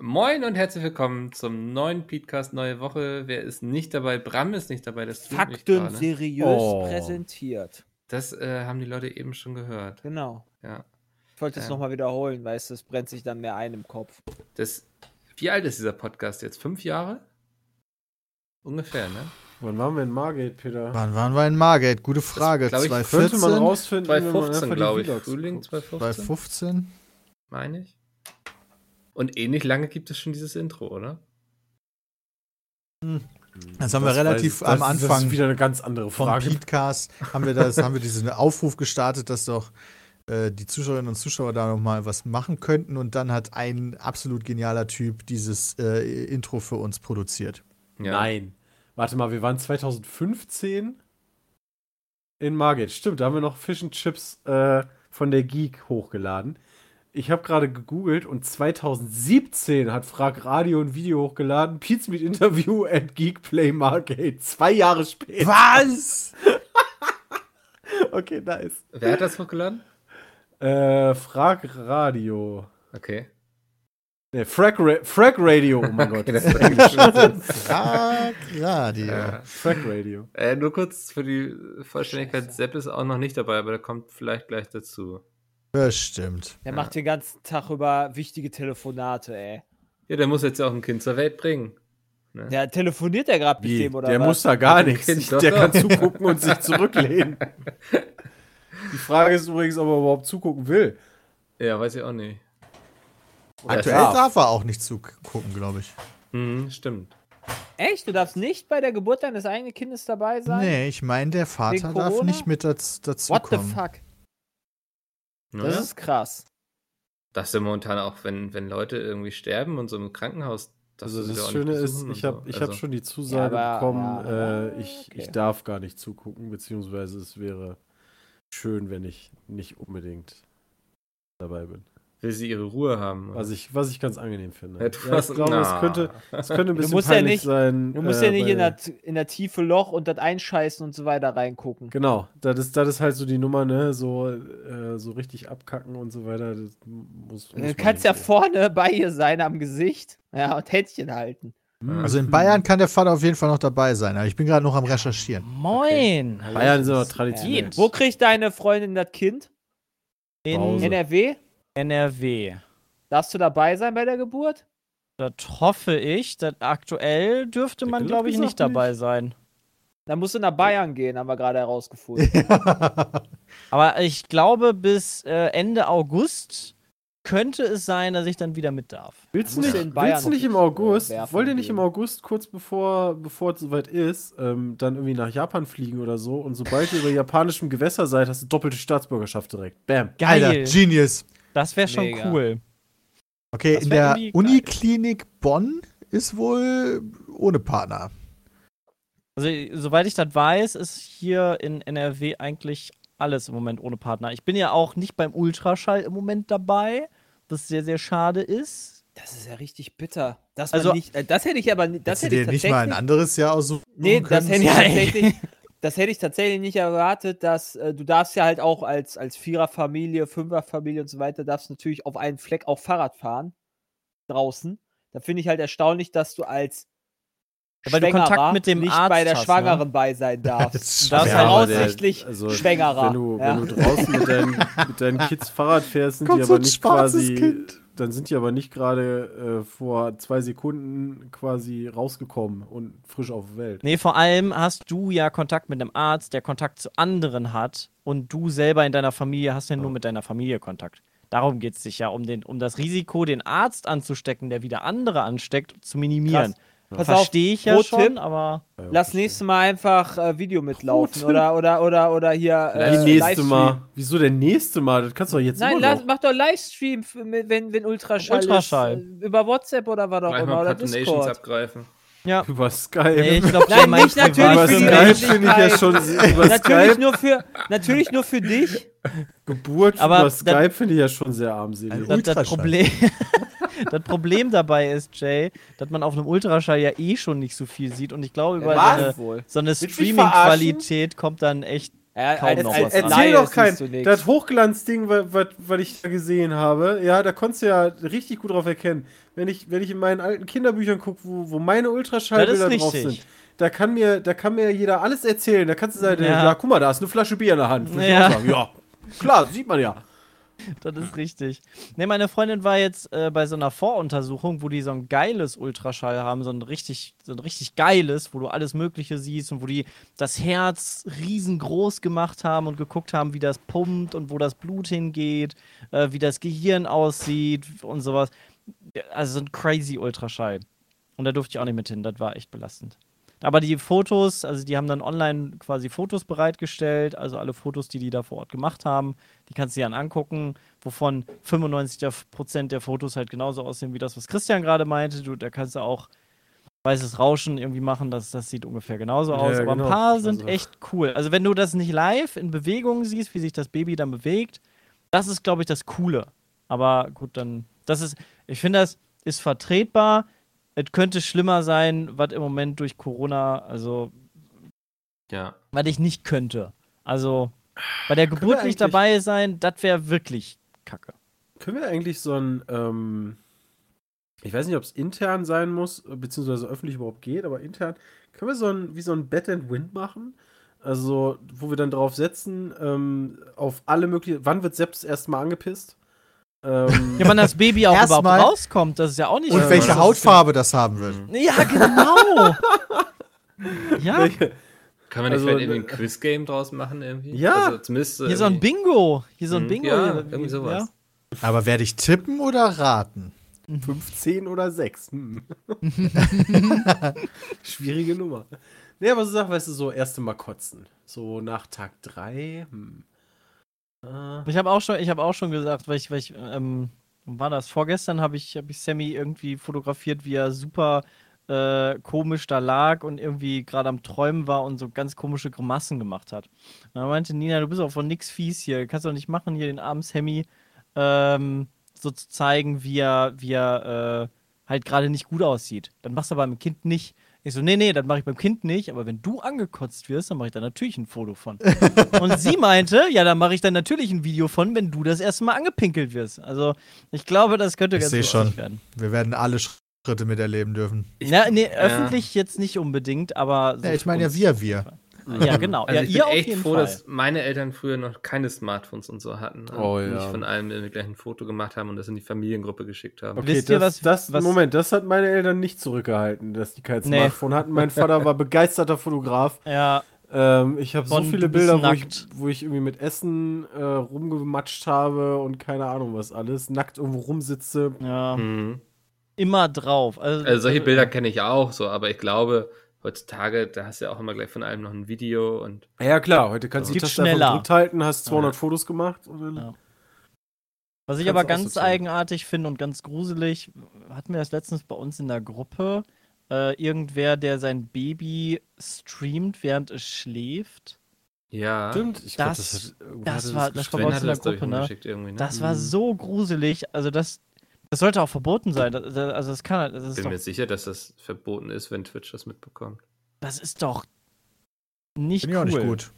Moin und herzlich willkommen zum neuen Podcast Neue Woche. Wer ist nicht dabei? Bram ist nicht dabei. Das tut Fakten seriös Oh. präsentiert. Das äh, haben die Leute eben schon gehört. Genau. Ja. Ich wollte es Ja. nochmal wiederholen, weil es das brennt sich dann mehr ein im Kopf. Das, wie alt ist dieser Podcast jetzt? Fünf Jahre? Ungefähr, ne? Wann waren wir in Margate, Peter? Wann waren wir in Margate? Gute Frage. glaub ich, Könnte 2014? man rausfinden, wenn man 2015, einfach die glaube ich. Frühling guckt. 2015, 2015? meine ich. Und ähnlich lange gibt es schon dieses Intro, oder? Das haben wir relativ weiß- am das, Das Anfang ist wieder eine ganz andere vom Frage. Podcast haben wir das, haben wir diesen Aufruf gestartet, dass doch äh, die Zuschauerinnen und Zuschauer da noch mal was machen könnten und dann hat ein absolut genialer Typ dieses äh, Intro für uns produziert. Ja. Nein. Warte mal, wir waren 2015 in Margate. Stimmt, da haben wir noch Fish and Chips äh, von der Geek hochgeladen. Ich habe gerade gegoogelt und 2017 hat Frag Radio ein Video hochgeladen. Pizza Meet Interview at Geek Play Margate. Zwei Jahre später. Was? Okay, nice. Wer hat das hochgeladen? Äh, Frag Radio. Okay. Ne, Frag, Ra Frag Radio, oh mein Gott. Frag Radio. Ja. Frag Radio. Äh, nur kurz für die Vollständigkeit, Sepp ist auch noch nicht dabei, aber der kommt vielleicht gleich dazu. Bestimmt. Der Ja. macht den ganzen Tag über wichtige Telefonate, ey. Ja, der muss jetzt ja auch ein Kind zur Welt bringen. Ne? Der telefoniert ja gerade mit dem, oder der was? muss da gar nichts. Der doch. kann zugucken und sich zurücklehnen. Die Frage ist übrigens, ob er überhaupt zugucken will. Ja, weiß ich auch nicht. Aktuell darf. darf er auch nicht zugucken, glaube ich. Mhm, stimmt. Echt? Du darfst nicht bei der Geburt deines eigenen Kindes dabei sein? Nee, ich meine, der Vater darf nicht mit dazu, dazu What the kommen. Fuck? Ja? Das ist krass. Das ist ja momentan auch, wenn, wenn Leute irgendwie sterben und so im Krankenhaus. darfst Also das Schöne ist, ich habe so. ich also, hab schon die Zusage Ja, aber- bekommen, ja, äh, ich, okay. ich darf gar nicht zugucken, beziehungsweise es wäre schön, wenn ich nicht unbedingt dabei bin. Will sie ihre Ruhe haben. Was ich, was ich ganz angenehm finde. Ja, du Ja, ich glaube, es könnte, es könnte ein bisschen musst ja peinlich nicht- sein. Du musst äh, ja nicht in der, in der tiefe Loch und das einscheißen und so weiter reingucken. Genau, das ist, das ist halt so die Nummer, ne? So, äh, so richtig abkacken und so weiter. Das muss, Du muss man kannst ja so. vorne bei ihr sein am Gesicht. Ja, und Händchen halten. Also in Bayern kann der Vater auf jeden Fall noch dabei sein, aber ich bin gerade noch am Recherchieren. Moin. Bayern sind aber traditionell. Wo kriegt deine Freundin das Kind? In Pause. NRW? NRW. Darfst du dabei sein bei der Geburt? Das hoffe ich. Das aktuell dürfte Der man, glaube ich, nicht dabei nicht. sein. Dann musst du nach Bayern gehen, haben wir gerade herausgefunden. Aber ich glaube, bis äh, Ende August könnte es sein, dass ich dann wieder mit darf. Willst du nicht, in Bayern willst du nicht im August, wollt ihr nicht gehen. im August, kurz bevor, bevor es soweit ist, ähm, dann irgendwie nach Japan fliegen oder so und sobald ihr über japanischem Gewässer seid, hast du doppelte Staatsbürgerschaft direkt. Bam. Geil. Alter, Genius. Das wäre schon Mega. cool. Okay, Das in der. Uniklinik Bonn ist wohl ohne Partner. Also, soweit ich das weiß, ist hier in NRW eigentlich alles im Moment ohne Partner. Ich bin ja auch nicht beim Ultraschall im Moment dabei, was sehr, sehr schade ist. Das ist ja richtig bitter. Das, Also- nicht, äh, das hätte ich aber das hätte ich dir nicht mal ein tatsächlich. anderes Jahr aussuchen Nee, können? das hätte ich tatsächlich. Das hätte ich tatsächlich nicht erwartet, dass äh, du darfst ja halt auch als, als Viererfamilie, Fünferfamilie und so weiter, darfst natürlich auf einen Fleck auch Fahrrad fahren. Draußen. Da finde ich halt erstaunlich, dass du als Ja, weil du Kontakt mit dem nicht Arzt bei der hast, ne? Schwangeren bei sein darfst. Das ist Das ist voraussichtlich also, Schwängerer. Wenn du, ja. wenn du draußen mit deinen, mit deinen Kids Fahrrad fährst, sind Kommt die so aber ein nicht schwarzes quasi. Kind. Dann sind die aber nicht gerade äh, vor zwei Sekunden quasi rausgekommen und frisch auf der Welt. Nee, vor allem hast du ja Kontakt mit einem Arzt, der Kontakt zu anderen hat und du selber in deiner Familie hast ja nur mit deiner Familie Kontakt. Darum geht es sich ja, um, den, um das Risiko, den Arzt anzustecken, der wieder andere ansteckt, zu minimieren. Krass. Pass Verstehe ich ja Pro schon, Tipp, aber Ja, Lass verstehe. nächstes Mal einfach äh, Video mitlaufen oder, oder, oder, oder hier. Äh, nächste. Mal? Wieso der nächste Mal? Das kannst du doch jetzt Nein, lass, mach doch Livestream, wenn, wenn Ultraschall, Ultraschall. ist. äh, Über WhatsApp oder was auch Gleich immer. Oder Discord. abgreifen. ja. Über Skype. Nee, ich glaube, Nein, nicht natürlich über für die Skype finde ich ja schon. Über Natürlich Skype, nur, für, natürlich nur für dich. Geburt Aber über Skype finde ich ja schon sehr armselig. Das, das. Problem, das Problem dabei ist, Jay, dass man auf einem Ultraschall ja eh schon nicht so viel sieht und ich glaube, über so Was? eine, so eine du mich Streaming-Qualität kommt dann echt. Ja, Kaum als, noch als was Erzähl doch kein. Das Hochglanzding, was ich da gesehen habe, ja, da konntest du ja richtig gut drauf erkennen. Wenn ich, wenn ich in meinen alten Kinderbüchern gucke, wo, wo meine Ultraschallbilder drauf sind, da kann, mir, da kann mir jeder alles erzählen. Da kannst du sagen, ja. Ja. guck mal, da ist eine Flasche Bier in der Hand. Ja. ja, klar, sieht man ja. Das ist richtig. Ne, meine Freundin war jetzt äh, bei so einer Voruntersuchung, wo die so ein geiles Ultraschall haben, so ein richtig, so ein richtig geiles, wo du alles Mögliche siehst und wo die das Herz riesengroß gemacht haben und geguckt haben, wie das pumpt und wo das Blut hingeht, äh, wie das Gehirn aussieht und sowas. Also so ein crazy Ultraschall. Und da durfte ich auch nicht mit hin, das war echt belastend. Aber die Fotos, also die haben dann online quasi Fotos bereitgestellt, also alle Fotos, die die da vor Ort gemacht haben, die kannst du dir dann angucken, wovon 95% der Fotos halt genauso aussehen wie das, was Christian gerade meinte. Du, da kannst du auch weißes Rauschen irgendwie machen, das, das sieht ungefähr genauso aus. ja, Aber genau. ein paar sind Also- echt cool. Also wenn du das nicht live in Bewegung siehst, wie sich das Baby dann bewegt, das ist, glaube ich, das Coole. Aber gut, dann, das ist, ich finde, das ist vertretbar. Es könnte schlimmer sein, was im Moment durch Corona, also Ja. was ich nicht könnte. Also bei der Geburt nicht dabei sein, das wäre wirklich kacke. Können wir eigentlich so ein, ähm, ich weiß nicht, ob es intern sein muss, beziehungsweise öffentlich überhaupt geht, aber intern, können wir so ein, wie so ein Bet and Win machen? Also, wo wir dann drauf setzen, ähm, auf alle möglichen, wann wird selbst erstmal angepisst? Ähm, Ja, wann das Baby auch Erstmal- überhaupt rauskommt, das ist ja auch nicht Und so- welche Hautfarbe das haben wird. Ja, genau. ja, welche- Kann man nicht Also, vielleicht irgendwie äh, ein Quiz-Game draus machen irgendwie? Ja. Also zumindest hier so ein irgendwie- Bingo. Hier so ein Mhm. Bingo. Ja, hier, irgendwie sowas. Aber werde ich tippen oder raten? 15 oder 6. Hm. Schwierige Nummer. Nee, aber so Sachen, weißt du, so erste Mal kotzen. So nach Tag 3. Hm. Äh, Ich habe auch schon, auch schon gesagt, weil ich, weil ich, ähm, war das vorgestern, habe ich, habe ich Sammy irgendwie fotografiert, wie er super äh, komisch da lag und irgendwie gerade am Träumen war und so ganz komische Grimassen gemacht hat. Und dann meinte Nina, du bist auch von nix fies hier, kannst doch nicht machen, hier den armen Sammy ähm, so zu zeigen, wie er, wie er äh, halt gerade nicht gut aussieht. Dann machst du aber beim Kind nicht. Ich so, nee, nee, das mache ich beim Kind nicht, aber wenn du angekotzt wirst, dann mache ich da natürlich ein Foto von. Und sie meinte, ja, dann mache ich dann natürlich ein Video von, wenn du das erste Mal angepinkelt wirst. Also, ich glaube, das könnte Ich ganz gut schon. werden. Wir werden alle Schritte miterleben dürfen. Na, nee, öffentlich jetzt nicht unbedingt, aber. so Ja, ich meine ja wir, wir. Ja, genau. Also ja, ich ihr bin echt froh, Fall. dass meine Eltern früher noch keine Smartphones und so hatten. Oh, und ja. Nicht von allem gleich ein Foto gemacht haben und das in die Familiengruppe geschickt haben. Okay, Wisst ihr, das, was- das, was- Moment, das hat meine Eltern nicht zurückgehalten, dass die kein Nee. Smartphone hatten. Mein Vater war begeisterter Fotograf. Ja, Ähm, ich habe so viele Bilder, wo ich, wo ich irgendwie mit Essen äh, rumgematscht habe und keine Ahnung was alles. Nackt irgendwo rumsitze. ja. Mhm. Immer drauf. Also, Also solche Bilder kenne ich auch so, aber ich glaube, heutzutage, da hast du ja auch immer gleich von allem noch ein Video und Ja, klar, heute kannst du die Taste einfach schneller. gedrückt halten, hast 200 Ja. Fotos gemacht. Und dann Ja. Was ich aber ganz eigenartig finde und ganz gruselig, hatten wir das letztens bei uns in der Gruppe, äh, irgendwer, der sein Baby streamt, während es schläft. ja. Stimmt, ich glaub, Das- hat- irgendwo das hatte war- das war bei uns in der das, glaub Gruppe, ne? ne? Das war Mhm. so gruselig. Also das, das sollte auch verboten sein. Das, das- also das kann, das bin doch, mir sicher, dass das verboten ist, wenn Twitch das mitbekommt. das ist doch nicht Finde ich cool. auch nicht gut.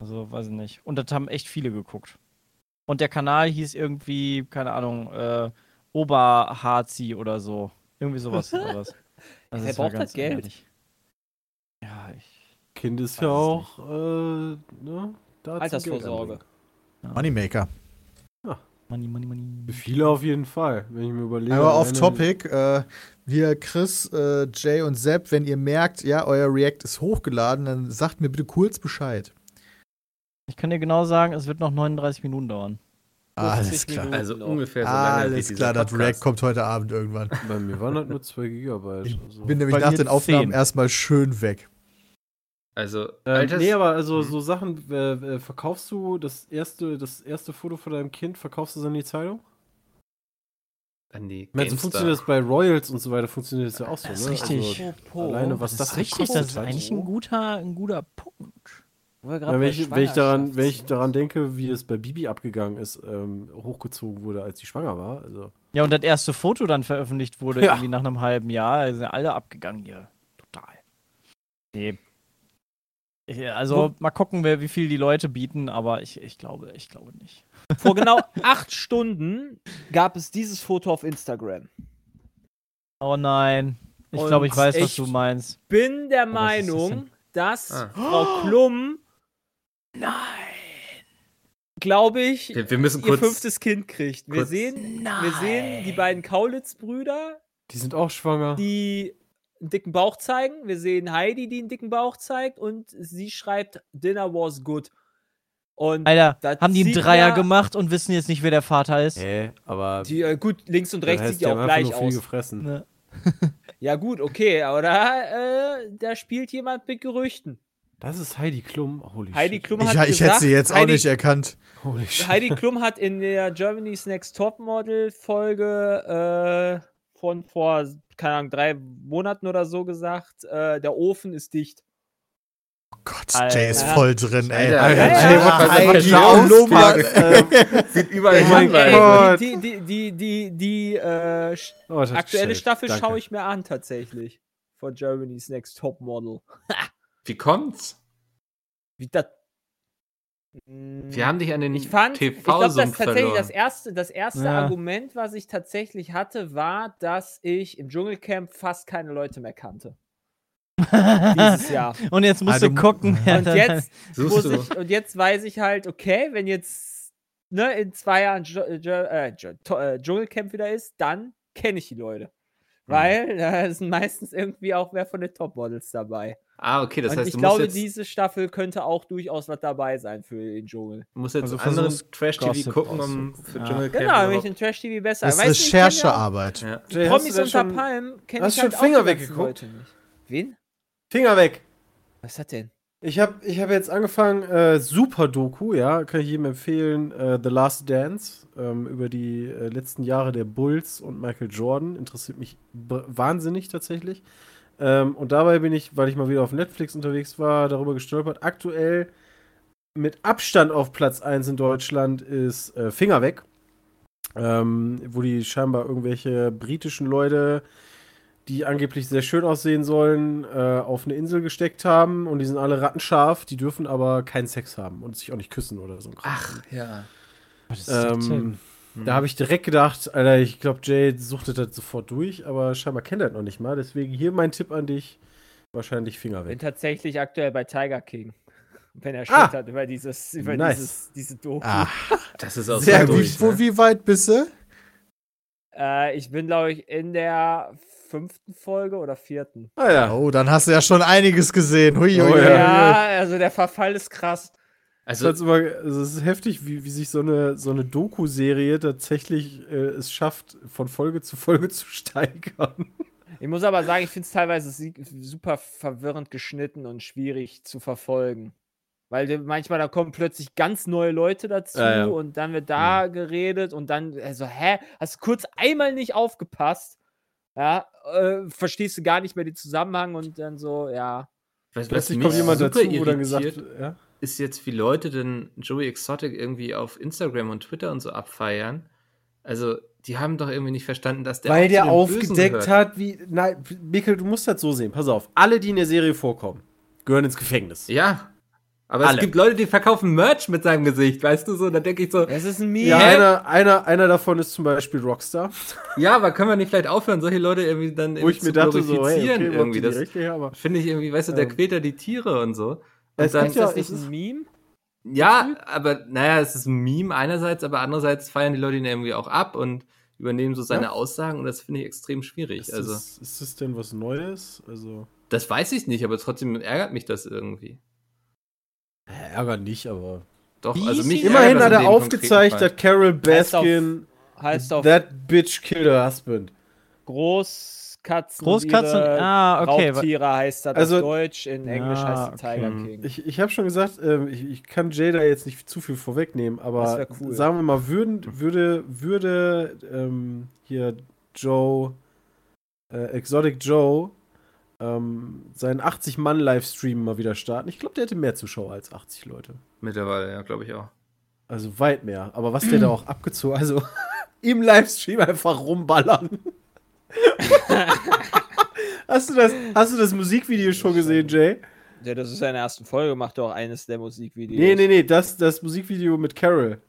Also weiß ich nicht. Und das haben echt viele geguckt. Und der Kanal hieß irgendwie, keine Ahnung, äh, Oberharzi oder so. Irgendwie sowas. oder was. Also braucht das Geld? ärgerlich. Ja, ich. Kind ist ja auch, äh, ne, Altersvorsorge. Geld anbringen. Moneymaker. Money, money, money. Für viele auf jeden Fall, wenn ich mir überlege. Aber off topic, äh, hier Chris, äh, Jay und Sepp, wenn ihr merkt, ja, euer React ist hochgeladen, dann sagt mir bitte kurz Bescheid. Ich kann dir genau sagen, es wird noch 39 Minuten dauern. Alles klar. Minuten Also noch. ungefähr so lange Alles klar, das. Rack kommt heute Abend irgendwann. Bei mir waren das nur 2 Gigabyte. Ich Also. bin nämlich Bei nach den Aufnahmen 10. erstmal schön weg. Also, Ähm, nee, aber also Hm. so Sachen, äh, äh, verkaufst du das erste, das erste Foto von deinem Kind, verkaufst du es an die Zeitung? an die Ich meine, so GameStar. funktioniert das bei Royals und so weiter, funktioniert das ja auch so, Das ist ne? richtig. Also, alleine was Das das ist richtig, das ist eigentlich ein guter, ein guter Punkt. wo wir grad Ja, wenn, ich, wenn, ich daran, wenn ich daran denke, wie es bei Bibi abgegangen ist, ähm, hochgezogen wurde, als sie schwanger war. Also, Ja, und das erste Foto dann veröffentlicht wurde, Ja. irgendwie nach einem halben Jahr, sind alle abgegangen hier. Total. Nee. Ich, also, mal gucken, wer, wie viel die Leute bieten, aber ich, ich glaube, ich glaube nicht. Vor genau acht Stunden gab es dieses Foto auf Instagram. Oh nein. Ich glaube, ich weiß, was echt? du meinst. Bin der was das Meinung, denn? dass Ah. Frau Klum, Nein. glaube ich, Wir, wir müssen ihr kurz. fünftes Kind kriegt. Wir sehen, wir sehen die beiden Kaulitz-Brüder, die sind auch schwanger. die einen dicken Bauch zeigen. Wir sehen Heidi, die einen dicken Bauch zeigt und sie schreibt, Dinner was good. Und Alter, haben die einen Dreier ja- gemacht und wissen jetzt nicht, wer der Vater ist? Hä, aber die, äh, gut, links und rechts sieht die ja haben auch gleich nur viel aus. gefressen. Ne. Ja gut, okay, aber da, äh, da spielt jemand mit Gerüchten. Das ist Heidi Klum. Holy Heidi shit. Klum Ich, hat ich hätte gesagt, sie jetzt auch Heidi, nicht erkannt. Holy shit. Heidi Klum hat in der Germany's Next Topmodel Folge äh, von vor, keine Ahnung, drei Monaten oder so gesagt, äh, der Ofen ist dicht. Gott, Alter. Jay ist voll drin, ey. Äh, Sieht überall Oh mein hin, die die, die, die, die äh, Oh, aktuelle gestellt. Staffel schaue ich mir an tatsächlich. Von Germany's Next Topmodel. Wie kommt's? Wie das. Wir haben dich an den Ich fand, ich glaube, das tatsächlich verloren. das erste, das erste Ja. Argument, was ich tatsächlich hatte, war, dass ich im Dschungelcamp fast keine Leute mehr kannte. Dieses Jahr. Und jetzt musst Also, du gucken. Und jetzt, muss du? ich, und jetzt weiß ich halt, okay, wenn jetzt ne, in zwei Jahren Dschungelcamp wieder ist, dann kenne ich die Leute. Weil da sind meistens irgendwie auch wer von den Topmodels dabei. Ah, okay, das und heißt, ich du glaube, jetzt, diese Staffel könnte auch durchaus was dabei sein für den Dschungel. du musst jetzt Also versuchst, Trash-TV gucken, um für Ja. Dschungelcamp Genau, wenn ich den Trash-TV besser. Das ist Weißt ja Recherchearbeit. ja. Hast Promis unter schon Palmen kenne hast ich schon halt Finger auch die ganzen weggeguckt? Wen? Finger weg. Was ist das denn? Ich habe ich hab jetzt angefangen, äh, super Doku, ja, kann ich jedem empfehlen, äh, The Last Dance, ähm, über die äh, letzten Jahre der Bulls und Michael Jordan. Interessiert mich wahnsinnig tatsächlich. Ähm, und dabei bin ich, weil ich mal wieder auf Netflix unterwegs war, darüber gestolpert. Aktuell mit Abstand auf Platz 1 in Deutschland ist äh, Finger weg. Ähm, wo die scheinbar irgendwelche britischen Leute die angeblich sehr schön aussehen sollen, äh, auf eine Insel gesteckt haben und die sind alle rattenscharf, die dürfen aber keinen Sex haben und sich auch nicht küssen oder so. Ach, ja. Ähm, da habe ich direkt gedacht, Alter, ich glaube, Jay suchtet das sofort durch, aber scheinbar kennt er das noch nicht mal. Deswegen hier mein Tipp an dich: wahrscheinlich Finger Bin weg. tatsächlich aktuell bei Tiger King. Bin Ah! erschüttert über dieses, über Nice. dieses, diese Doku. Ah, Das ist auch sehr so gut. durch, Wo, ne? wie weit bist du? Äh, ich bin, glaube ich, in der fünften Folge oder vierten. Ah ja. Oh, dann hast du ja schon einiges gesehen. Hui, hui, Oh, ja. Ja, also der Verfall ist krass. Es Also, also es ist heftig, wie, wie sich so eine, so eine Doku-Serie tatsächlich äh, es schafft, von Folge zu Folge zu steigern. Ich muss aber sagen, ich finde es teilweise super verwirrend geschnitten und schwierig zu verfolgen. Weil manchmal da kommen plötzlich ganz neue Leute dazu Ja, ja. und dann wird da geredet und dann, also, hä? Hast du kurz einmal nicht aufgepasst? Ja, äh, verstehst du gar nicht mehr den Zusammenhang und dann so, ja. was, was Plötzlich mich kommt jemand super dazu, wo dann gesagt ja. ist jetzt, wie Leute denn Joey Exotic irgendwie auf Instagram und Twitter und so abfeiern. Also, die haben doch irgendwie nicht verstanden, dass der Weil auch der aufgedeckt gehört. hat, wie. Nein, Mikkel, du musst das so sehen. Pass auf. Alle, die in der Serie vorkommen, gehören ins Gefängnis. Ja. Aber Alle. es gibt Leute, die verkaufen Merch mit seinem Gesicht, weißt du so? Da denke ich so, Es ist ein Meme. Ja, einer, einer, einer davon ist zum Beispiel Rockstar, ja, aber können wir nicht vielleicht aufhören, solche Leute irgendwie dann wo irgendwie ich mir dachte, so, hey, okay, wo irgendwie. Das finde ich irgendwie, weißt du, der Ähm, quält ja die Tiere und so. Und es dann, Ist ja, das nicht ein Meme? ja, aber naja, es ist ein Meme einerseits, aber andererseits feiern die Leute ihn irgendwie auch ab und übernehmen so seine Ja. Aussagen und das finde ich extrem schwierig. ist, also, das, ist das denn was Neues? Also, das weiß ich nicht, aber trotzdem ärgert mich das irgendwie. Äh, ärgert nicht, aber Doch, also mich? Immerhin hat er aufgezeigt, dass Carol Heißt auf- Baskin Heißt auf That bitch killed her husband. Großkatzen. Großkatzen, ah, okay. Raubtiere heißt das Also- auf Deutsch, in Englisch Ja, heißt es Tiger okay. King. Ich, ich habe schon gesagt, ähm, ich, ich kann Jada jetzt nicht zu viel vorwegnehmen, aber cool. sagen wir mal, würden, würde, würde ähm, hier Joe, äh, Exotic Joe, ähm, seinen 80-Mann-Livestream mal wieder starten. Ich glaube, der hätte mehr Zuschauer als 80 Leute. Mittlerweile, ja, glaube ich auch. Also weit mehr. Aber was der da auch abgezogen, also im Livestream einfach rumballern. hast, du das, hast du das Musikvideo schon gesehen, Jay? Ja, das ist seine ersten Folge, macht doch eines der Musikvideos. Nee, nee, nee, das, das Musikvideo mit Carol.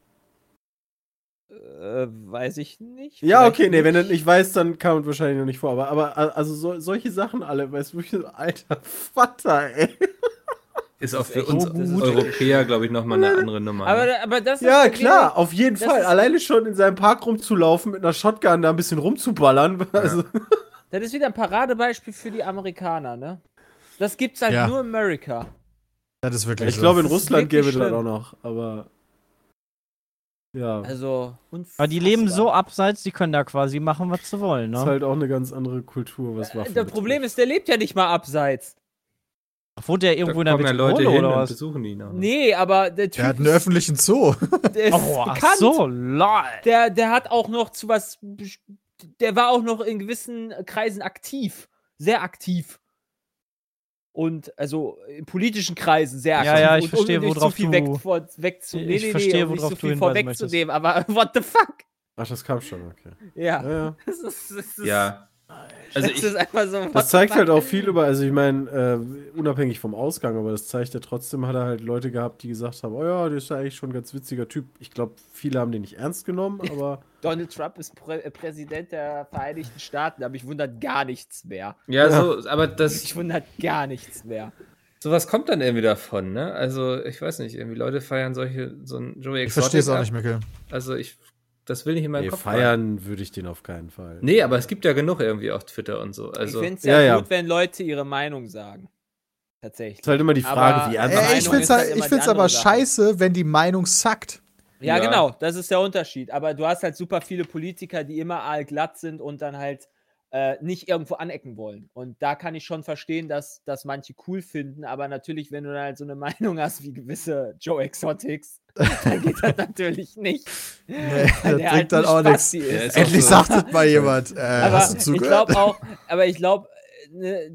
Äh, weiß ich nicht. Ja, okay, nee, wenn du nicht. weißt, dann kam es wahrscheinlich noch nicht vor. Aber, aber also so, solche Sachen alle, weißt du, alter Vater, ey. Ist auch für uns so gut. Europäer, glaube ich, nochmal eine andere Nummer. ne? Aber, aber das ist Ja, klar, auf jeden Fall. Alleine schon in seinem Park rumzulaufen, mit einer Shotgun da ein bisschen rumzuballern. Also, Das ist wieder ein Paradebeispiel für die Amerikaner, ne? Das gibt's halt Ja. nur in Amerika. Das ist wirklich ich so. glaube, in Russland gäbe es das auch noch, aber. Ja. Also, Aber die leben so unfassbar. abseits, die können da quasi machen, was sie wollen, ist ne? halt auch eine ganz andere Kultur, was Waffen Äh, Das Problem ist, der lebt ja nicht mal abseits. Wohnt der da irgendwo in der kommen ja Leute Metropole hin oder und was? besuchen ihn. auch. Nee, aber der Typ Der hat einen öffentlichen Zoo. der ist Oh, ach bekannt. so, lol. Der, der hat auch noch zu was. Der war auch noch in gewissen Kreisen aktiv. Sehr aktiv. Und also in politischen Kreisen sehr Ja, aktiv. ja, ich und, verstehe, um nicht worauf zu viel du- weg, vor, wegzu, Ich nee, nee, verstehe, nee, um nicht worauf so du viel hinweisen vorwegzunehmen, aber what the fuck? Ach, das kam schon, okay. Ja. Ja, ja. Das ist, das ist, Ja. Also das ich, ist einfach so. Das zeigt halt auch viel über, also ich meine, äh, unabhängig vom Ausgang, aber das zeigt ja trotzdem, hat er halt Leute gehabt, die gesagt haben, oh ja, der ist ja eigentlich schon ein ganz witziger Typ. Ich glaube, viele haben den nicht ernst genommen, aber Donald Trump ist Prä äh, Präsident der Vereinigten Staaten, aber mich wundert gar nichts mehr. ja, so, aber das, Mich wundert gar nichts mehr. sowas kommt dann irgendwie davon, ne? Also, ich weiß nicht, irgendwie Leute feiern solche, so ein Joey Ich Exotic verstehe es auch nicht, Mikkel. Also, ich, das will nicht in meinen nee, Kopf rein. feiern würde ich den auf keinen Fall. Nee, aber es gibt ja genug irgendwie auf Twitter und so. Also, ich finde es ja, ja, ja. gut, wenn Leute ihre Meinung sagen. Tatsächlich. ist halt immer die Frage, Aber- wie Ja, ernst Äh, ich finde es halt halt, aber Sache. scheiße, wenn die Meinung sackt. Ja, Ja. genau, das ist der Unterschied. Aber du hast halt super viele Politiker, die immer allglatt sind und dann halt äh, nicht irgendwo anecken wollen. Und da kann ich schon verstehen, dass das manche cool finden, aber natürlich, wenn du dann halt so eine Meinung hast wie gewisse Joe Exotics, dann geht das natürlich nicht. Nee, das bringt dann ein auch nichts. Endlich so. sagt es mal jemand. Äh, aber hast du ich zugehört? glaube auch, aber ich glaube, ne,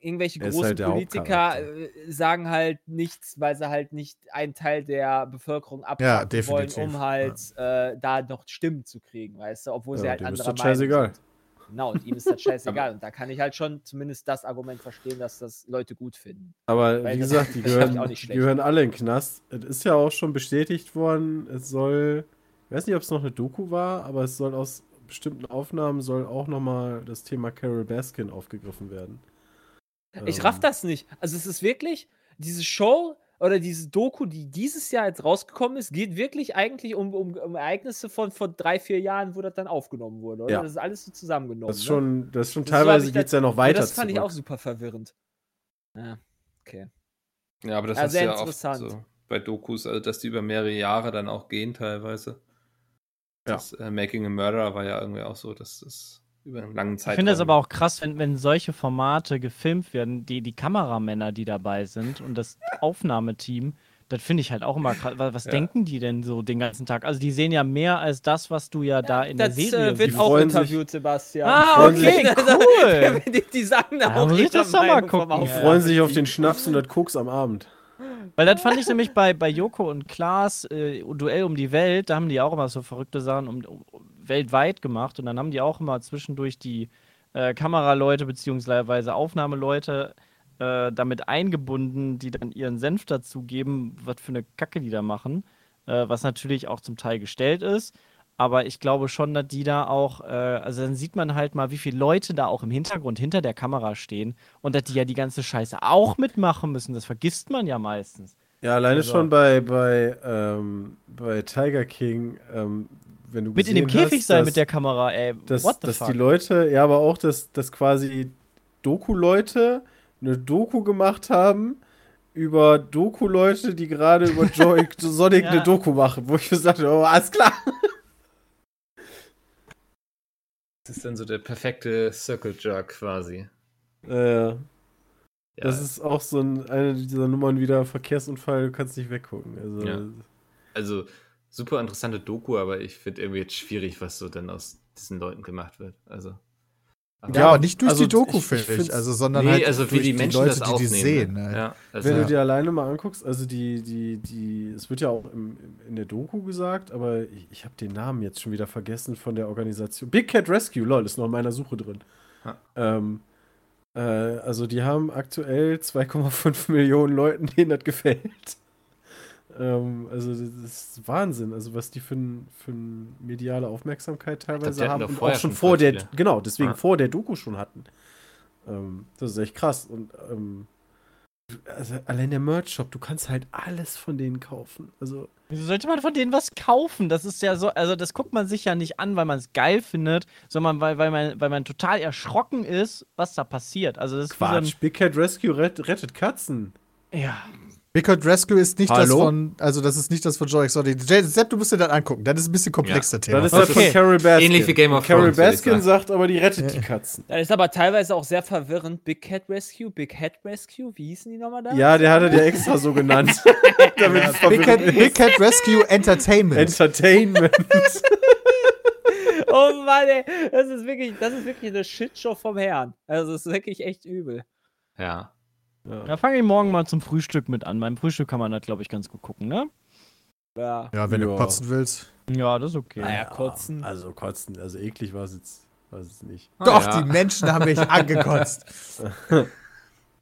irgendwelche Er großen halt Politiker äh, sagen halt nichts, weil sie halt nicht einen Teil der Bevölkerung abpacken wollen, definitiv, um halt äh, da noch Stimmen zu kriegen, weißt du, obwohl sie Ja, halt dem ist anderer das scheißegal. Meinung sind. Genau, und ihm ist das scheißegal. und da kann ich halt schon zumindest das Argument verstehen, dass das Leute gut finden. Aber Weil wie gesagt, die gehören, die gehören alle in den Knast. Es ist ja auch schon bestätigt worden, es soll, ich weiß nicht, ob es noch eine Doku war, aber es soll aus bestimmten Aufnahmen soll auch nochmal das Thema Carol Baskin aufgegriffen werden. Ich raff Ähm, das nicht. Also es ist wirklich, diese Show oder diese Doku, die dieses Jahr jetzt rausgekommen ist, geht wirklich eigentlich um, um, um Ereignisse von vor drei, vier Jahren, wo das dann aufgenommen wurde, oder? Ja. Das ist alles so zusammengenommen. Das ist ne? schon, das ist schon Das teilweise ich geht es ja noch weiter. das fand ich zurück. auch super verwirrend. Ja, okay. ja, aber das du sehr ja oft interessant. so bei Dokus, also dass die über mehrere Jahre dann auch gehen teilweise. Ja. Das äh, Making a Murderer war ja irgendwie auch so, dass das über einen langen Ich Zeitraum. finde es aber auch krass, wenn, wenn solche Formate gefilmt werden, die, die Kameramänner, die dabei sind und das Aufnahmeteam, das finde ich halt auch immer krass. Was, was Ja. denken die denn so den ganzen Tag? Also die sehen ja mehr als das, was du ja da in Das der Serie äh, wird auch interviewt, Sebastian. Ah, freuen okay, cool. die, die sagen da Ja, auch ich das doch mal gucken. Die Ja. freuen sich auf den Schnaps und das Koks am Abend. Weil das fand ich nämlich bei, bei Joko und Klaas, äh, Duell um die Welt, da haben die auch immer so verrückte Sachen um, um, weltweit gemacht und dann haben die auch immer zwischendurch die äh, Kameraleute beziehungsweise Aufnahmeleute äh, damit eingebunden, die dann ihren Senf dazugeben, was für eine Kacke die da machen, äh, was natürlich auch zum Teil gestellt ist. Aber ich glaube schon, dass die da auch, äh, also dann sieht man halt mal, wie viele Leute da auch im Hintergrund hinter der Kamera stehen und dass die ja die ganze Scheiße auch mitmachen müssen. Das vergisst man ja meistens. Ja, alleine Also- schon bei, bei, ähm, bei Tiger King, ähm, wenn du Mit in dem Käfig hast, sein dass- mit der Kamera, ey. dass, What the dass fuck? die Leute, ja, aber auch, dass, dass quasi Doku-Leute eine Doku gemacht haben über Doku-Leute, die gerade über Joy Sonic Ja. eine Doku machen, wo ich mir sagte, oh, alles klar. Das ist dann so der perfekte Circle Jerk quasi. Äh, Ja, Das ist auch so ein, eine dieser Nummern wieder Verkehrsunfall, du kannst nicht weggucken. Also, Ja. also super interessante Doku, aber ich finde irgendwie jetzt schwierig, was so dann aus diesen Leuten gemacht wird. Also. aber- Ja, aber nicht durch also die Doku, finde ich. Also, sondern nee, halt also wie durch die Menschen Leute, das die die aufnehmen. sehen. ne? halt. Ja, also, Wenn Ja. du dir alleine mal anguckst, also die, die, die, es wird ja auch im, in der Doku gesagt, aber ich, ich habe den Namen jetzt schon wieder vergessen von der Organisation. Big Cat Rescue, lol, ist noch in meiner Suche drin. Ähm, äh, also die haben aktuell 2,5 Millionen Leuten, denen das gefällt. Ähm, also das ist Wahnsinn, also was die für, ein, für ein mediale Aufmerksamkeit teilweise haben und auch schon vor der, viele. genau, deswegen Ja. vor der Doku schon hatten. Ähm, das ist echt krass und ähm, also allein der Merch-Shop, du kannst halt alles von denen kaufen. Also, Wieso sollte man von denen was kaufen? Das ist ja so, also das guckt man sich ja nicht an, weil man es geil findet, sondern weil, weil, man, weil man total erschrocken ist, was da passiert. Also das ist wie so Quatsch. Big Cat Rescue rett, rettet Katzen. ein, ja. Big Hot Rescue ist nicht das Hallo? von, also das ist nicht das von Joy Exotic. Jay- Sepp, du musst dir das angucken. Das ist ein bisschen komplexer Thema. Das ist das Okay. von Carol Baskin. Ähnlich wie Game of Carol Thrones, ich Baskin sagt aber, die rettet die Katzen. Das ist aber teilweise auch sehr verwirrend. Big Cat Rescue, Big Cat Rescue, wie hießen die nochmal da? Ja, der hatte der extra so genannt. Damit es Big, Cat. Big Cat Rescue Entertainment. Entertainment. Oh Mann, ey, das ist wirklich, das ist wirklich eine Shitshow vom Herrn. Also das ist wirklich echt übel. ja. Da fange ich morgen mal zum Frühstück mit an. Beim Frühstück kann man das, glaube ich, ganz gut gucken, ne? Ja. ja, wenn du Ja. kotzen willst. Ja, das ist okay. Naja, kotzen. Also kotzen, also eklig war es jetzt, war es jetzt nicht. Ah, Doch, ja. die Menschen haben mich angekotzt.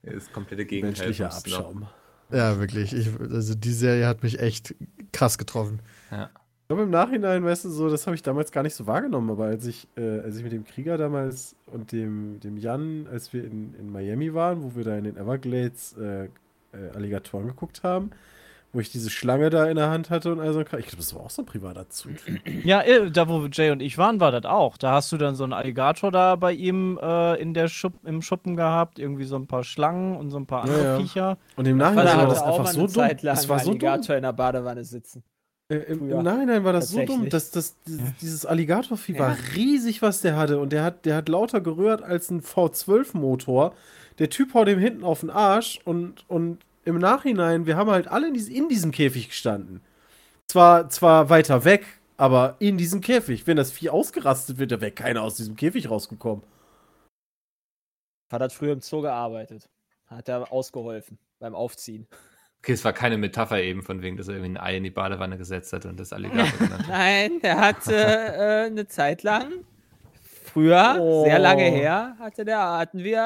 Das komplette Gegenteil. Menschlicher. Abschaum. Ja, wirklich. Ich, also die Serie hat mich echt krass getroffen. Ja. Ich glaube, im Nachhinein, weißt du, so, das habe ich damals gar nicht so wahrgenommen, aber als ich, äh, als ich mit dem Krieger damals und dem, dem Jan, als wir in, in Miami waren, wo wir da in den Everglades äh, äh, Alligatoren geguckt haben, wo ich diese Schlange da in der Hand hatte und all so. Ich glaube, das war auch so ein privater Zug. Ja, äh, da wo Jay und ich waren, war das auch. Da hast du dann so einen Alligator da bei ihm äh, in der Schupp, im Schuppen gehabt, irgendwie so ein paar Schlangen und so ein paar Ja, andere ja. Viecher. Und im Nachhinein war das auch einfach so dumm. Das war so dumm. Alligator in der Badewanne sitzen. Äh, im. Im Nachhinein war das so dumm, dass das, dieses, dieses Alligatorvieh Ja. war riesig, was der hatte. Und der hat, der hat lauter gerührt als ein V12-Motor. Der Typ haut ihm hinten auf den Arsch und, und im Nachhinein, wir haben halt alle in, dies- in diesem Käfig gestanden. Zwar, zwar weiter weg, aber in diesem Käfig. Wenn das Vieh ausgerastet wird, da wäre keiner aus diesem Käfig rausgekommen. Hat früher im Zoo gearbeitet. Hat er ausgeholfen beim Aufziehen. Okay, es war keine Metapher eben von wegen, dass er irgendwie ein Ei in die Badewanne gesetzt hat und das Alligator genannt hat. Nein, der hatte äh, eine Zeit lang, früher, Oh. sehr lange her, hatte der, hatten wir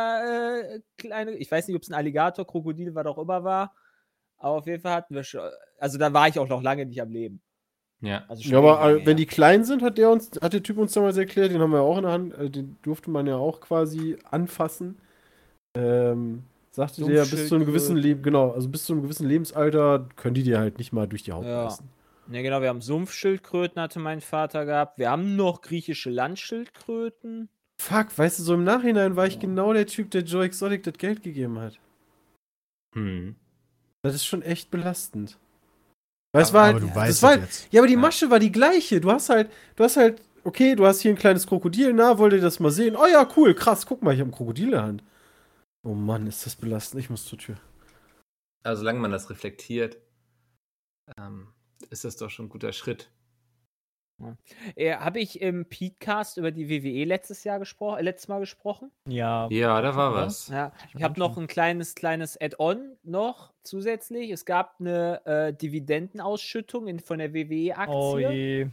äh, kleine, ich weiß nicht, ob es ein Alligator, Krokodil, was auch immer war, aber auf jeden Fall hatten wir schon, also da war ich auch noch lange nicht am Leben. Ja. Also schon Ja, aber lange äh, wenn her. die klein sind, hat der uns, hat der Typ uns damals erklärt, den haben wir auch in der Hand, äh, den durfte man ja auch quasi anfassen. Ähm, sagte der, bis zu einem gewissen Leben, genau, also bis zu einem gewissen Lebensalter können die dir halt nicht mal durch die Haut Ja. Ne, genau, wir haben Sumpfschildkröten, hatte mein Vater gehabt. Wir haben noch griechische Landschildkröten. Fuck, weißt du, so im Nachhinein war ich genau der Typ, der Joe Exotic das Geld gegeben hat. Hm. Das ist schon echt belastend. Weil es Aber- war Aber halt, du weißt es halt, jetzt. ja, aber die Ja. Masche war die gleiche. Du hast halt, du hast halt, okay, du hast hier ein kleines Krokodil, na, wollt ihr das mal sehen? Oh ja, cool, krass, guck mal, ich habe ein Krokodil in der Hand. Oh Mann, ist das belastend, ich muss zur Tür. Also, solange man das reflektiert, ähm, ist das doch schon ein guter Schritt. Äh, Habe ich im Podcast über die WWE letztes Jahr gesprochen, äh, letztes Mal gesprochen? Ja. Ja, da war Ja. was. Ja, ich habe noch ein kleines, kleines Add-on noch zusätzlich. Es gab eine äh, Dividendenausschüttung in, von der Oh WWE-Aktie je.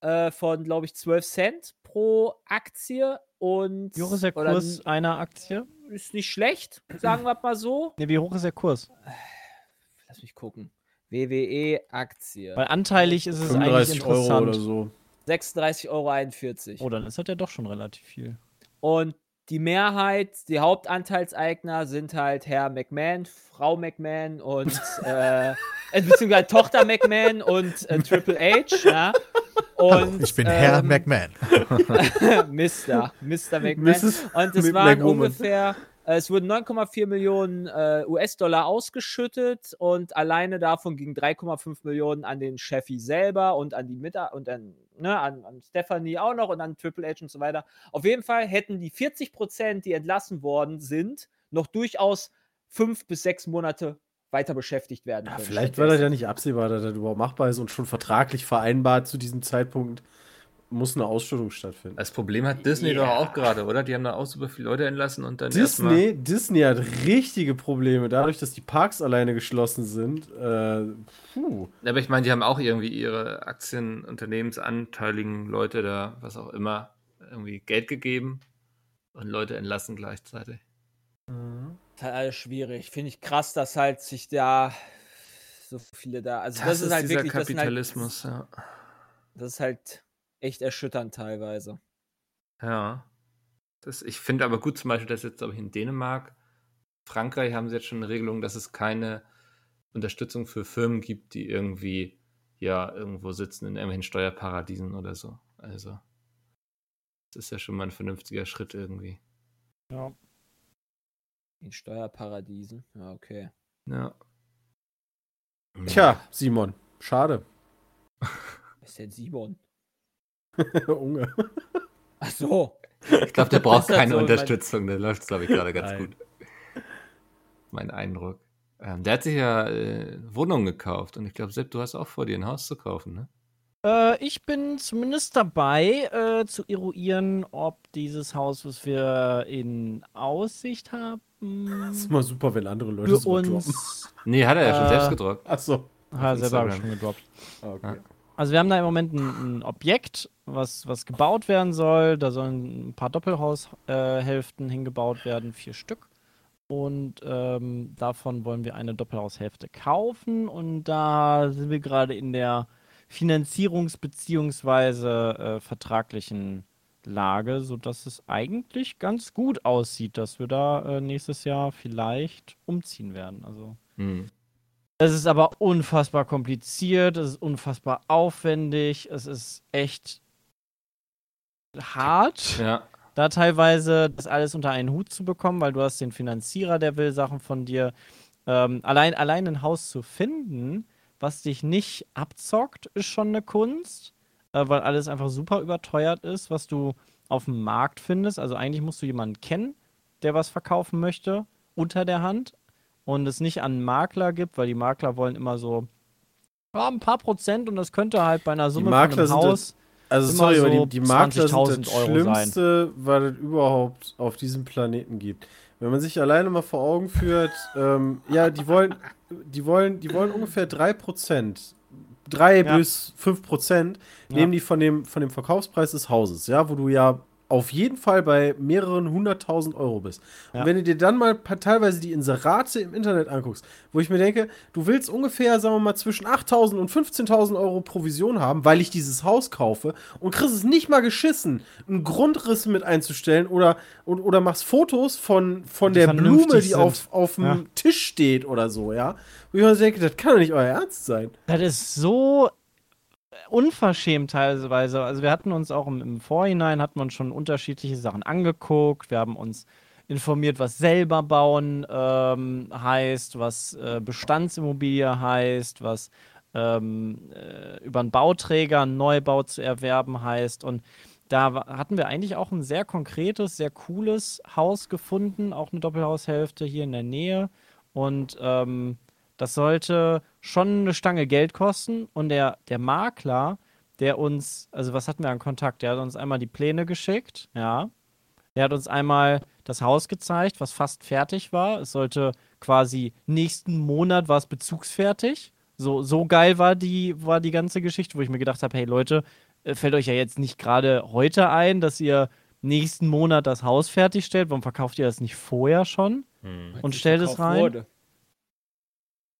äh, von, glaube ich, 12 Cent pro Aktie. Und Wie hoch ist der oder Kurs einer Aktie? Ist nicht schlecht, sagen wir mal so. Ne, wie hoch ist der Kurs? Lass mich gucken. WWE-Aktie. Weil anteilig ist es eigentlich 35 Euro interessant. oder so. 36,41 Euro. Oh, dann ist das ja doch schon relativ viel. Und die Mehrheit, die Hauptanteilseigner sind halt Herr McMahon, Frau McMahon und äh, äh, beziehungsweise Tochter McMahon und äh, Triple H, ja. Und, Ich bin Herr ähm, McMahon. Mr. Mr. McMahon. Mrs. Und es waren McWoman. ungefähr Äh, Es wurden 9,4 Millionen äh, US-Dollar ausgeschüttet und alleine davon gingen 3,5 Millionen an den Chefy selber und an die Mita und an, ne, an, an Stephanie auch noch und an Triple H und so weiter. Auf jeden Fall hätten die 40 Prozent, die entlassen worden sind, noch durchaus fünf bis sechs Monate weiter beschäftigt werden Ja, können. vielleicht war das ja nicht absehbar, dass das überhaupt machbar ist und schon vertraglich vereinbart zu diesem Zeitpunkt muss eine Ausstellung stattfinden. Das Problem hat Disney doch auch gerade, oder? Die haben da auch super viele Leute entlassen und dann Disney, Disney hat richtige Probleme, dadurch, dass die Parks alleine geschlossen sind. Äh, puh. Aber ich meine, die haben auch irgendwie ihre Aktien, Unternehmensanteiligen Leute da, was auch immer, irgendwie Geld gegeben und Leute entlassen gleichzeitig. Das halt alles schwierig. Finde ich krass, dass halt sich da so viele da. Also das, ist halt dieser wirklich das halt- Kapitalismus, ja. Das ist halt echt erschütternd teilweise. Ja. Das, ich finde aber gut zum Beispiel, dass jetzt, glaube ich, in Dänemark, Frankreich haben sie jetzt schon eine Regelung, dass es keine Unterstützung für Firmen gibt, die irgendwie ja irgendwo sitzen in irgendwelchen Steuerparadiesen oder so. Also, das ist ja schon mal ein vernünftiger Schritt irgendwie. Ja. In Steuerparadiesen. Ja, okay. Ja. Tja, Simon, schade. Wer ist denn Simon? Unge. Ach so. Ich glaube, der braucht keine so mein- Unterstützung. Der läuft, glaube ich, gerade ganz Nein. gut. Mein Eindruck. Ähm, der hat sich ja äh, Wohnungen gekauft und ich glaube, Sepp, du hast auch vor, dir ein Haus zu kaufen, ne? Äh, ich bin zumindest dabei, äh, zu eruieren, ob dieses Haus, was wir in Aussicht haben, Das ist immer super, wenn andere Leute für droppen. Nee, hat er ja schon Äh, selbst gedruckt. Achso. Ha, selber habe ich Instagram. schon gedroppt. Okay. Also wir haben da im Moment ein, ein Objekt, was, was gebaut werden soll. Da sollen ein paar Doppelhaushälften äh, hingebaut werden, vier Stück. Und ähm, davon wollen wir eine Doppelhaushälfte kaufen. Und da sind wir gerade in der Finanzierungs- bzw. Äh, vertraglichen Lage, sodass es eigentlich ganz gut aussieht, dass wir da äh, nächstes Jahr vielleicht umziehen werden. Also Hm. es ist aber unfassbar kompliziert, es ist unfassbar aufwendig, es ist echt hart, Ja. da teilweise das alles unter einen Hut zu bekommen, weil du hast den Finanzierer, der will Sachen von dir. Ähm, allein, allein ein Haus zu finden, was dich nicht abzockt, ist schon eine Kunst, äh, weil alles einfach super überteuert ist, was du auf dem Markt findest. Also eigentlich musst du jemanden kennen, der was verkaufen möchte, unter der Hand und es nicht an Makler gibt, weil die Makler wollen immer so ja, ein paar Prozent und das könnte halt bei einer Summe Makler von einem Haus. Also sorry, aber so die, die Makler sind 20.000 das Euro Schlimmste, was es überhaupt auf diesem Planeten gibt. Wenn man sich alleine mal vor Augen führt, ähm, ja, die wollen, die wollen, die wollen ungefähr 3%, 3 Ja. bis 5% Ja. nehmen die von dem, von dem Verkaufspreis des Hauses, ja, wo du ja auf jeden Fall bei mehreren hunderttausend Euro bist. Ja. Und wenn du dir dann mal teilweise die Inserate im Internet anguckst, wo ich mir denke, du willst ungefähr, sagen wir mal, zwischen 8.000 und 15.000 Euro Provision haben, weil ich dieses Haus kaufe und kriegst es nicht mal geschissen, einen Grundriss mit einzustellen oder, und, oder machst Fotos von, von Die der Blume, die sind. auf, auf dem Ja. Tisch steht oder so, ja. Wo ich mir denke, das kann doch nicht euer Ernst sein. Das ist so unverschämt teilweise. Also wir hatten uns auch im, im Vorhinein, wir uns schon unterschiedliche Sachen angeguckt. Wir haben uns informiert, was selber bauen ähm, heißt, was äh, Bestandsimmobilie heißt, was ähm, äh, über einen Bauträger einen Neubau zu erwerben heißt. Und da hatten wir eigentlich auch ein sehr konkretes, sehr cooles Haus gefunden, auch eine Doppelhaushälfte hier in der Nähe. Und ähm, das sollte schon eine Stange Geld kosten. Und der, der Makler, der uns, also was hatten wir an Kontakt? Der hat uns einmal die Pläne geschickt, ja. Der hat uns einmal das Haus gezeigt, was fast fertig war. Es sollte quasi nächsten Monat war es bezugsfertig. So, so geil war die, war die ganze Geschichte, wo ich mir gedacht habe, hey Leute, äh, fällt euch ja jetzt nicht gerade heute ein, dass ihr nächsten Monat das Haus fertigstellt. Warum verkauft ihr das nicht vorher schon? Und stellt es rein. Wurde,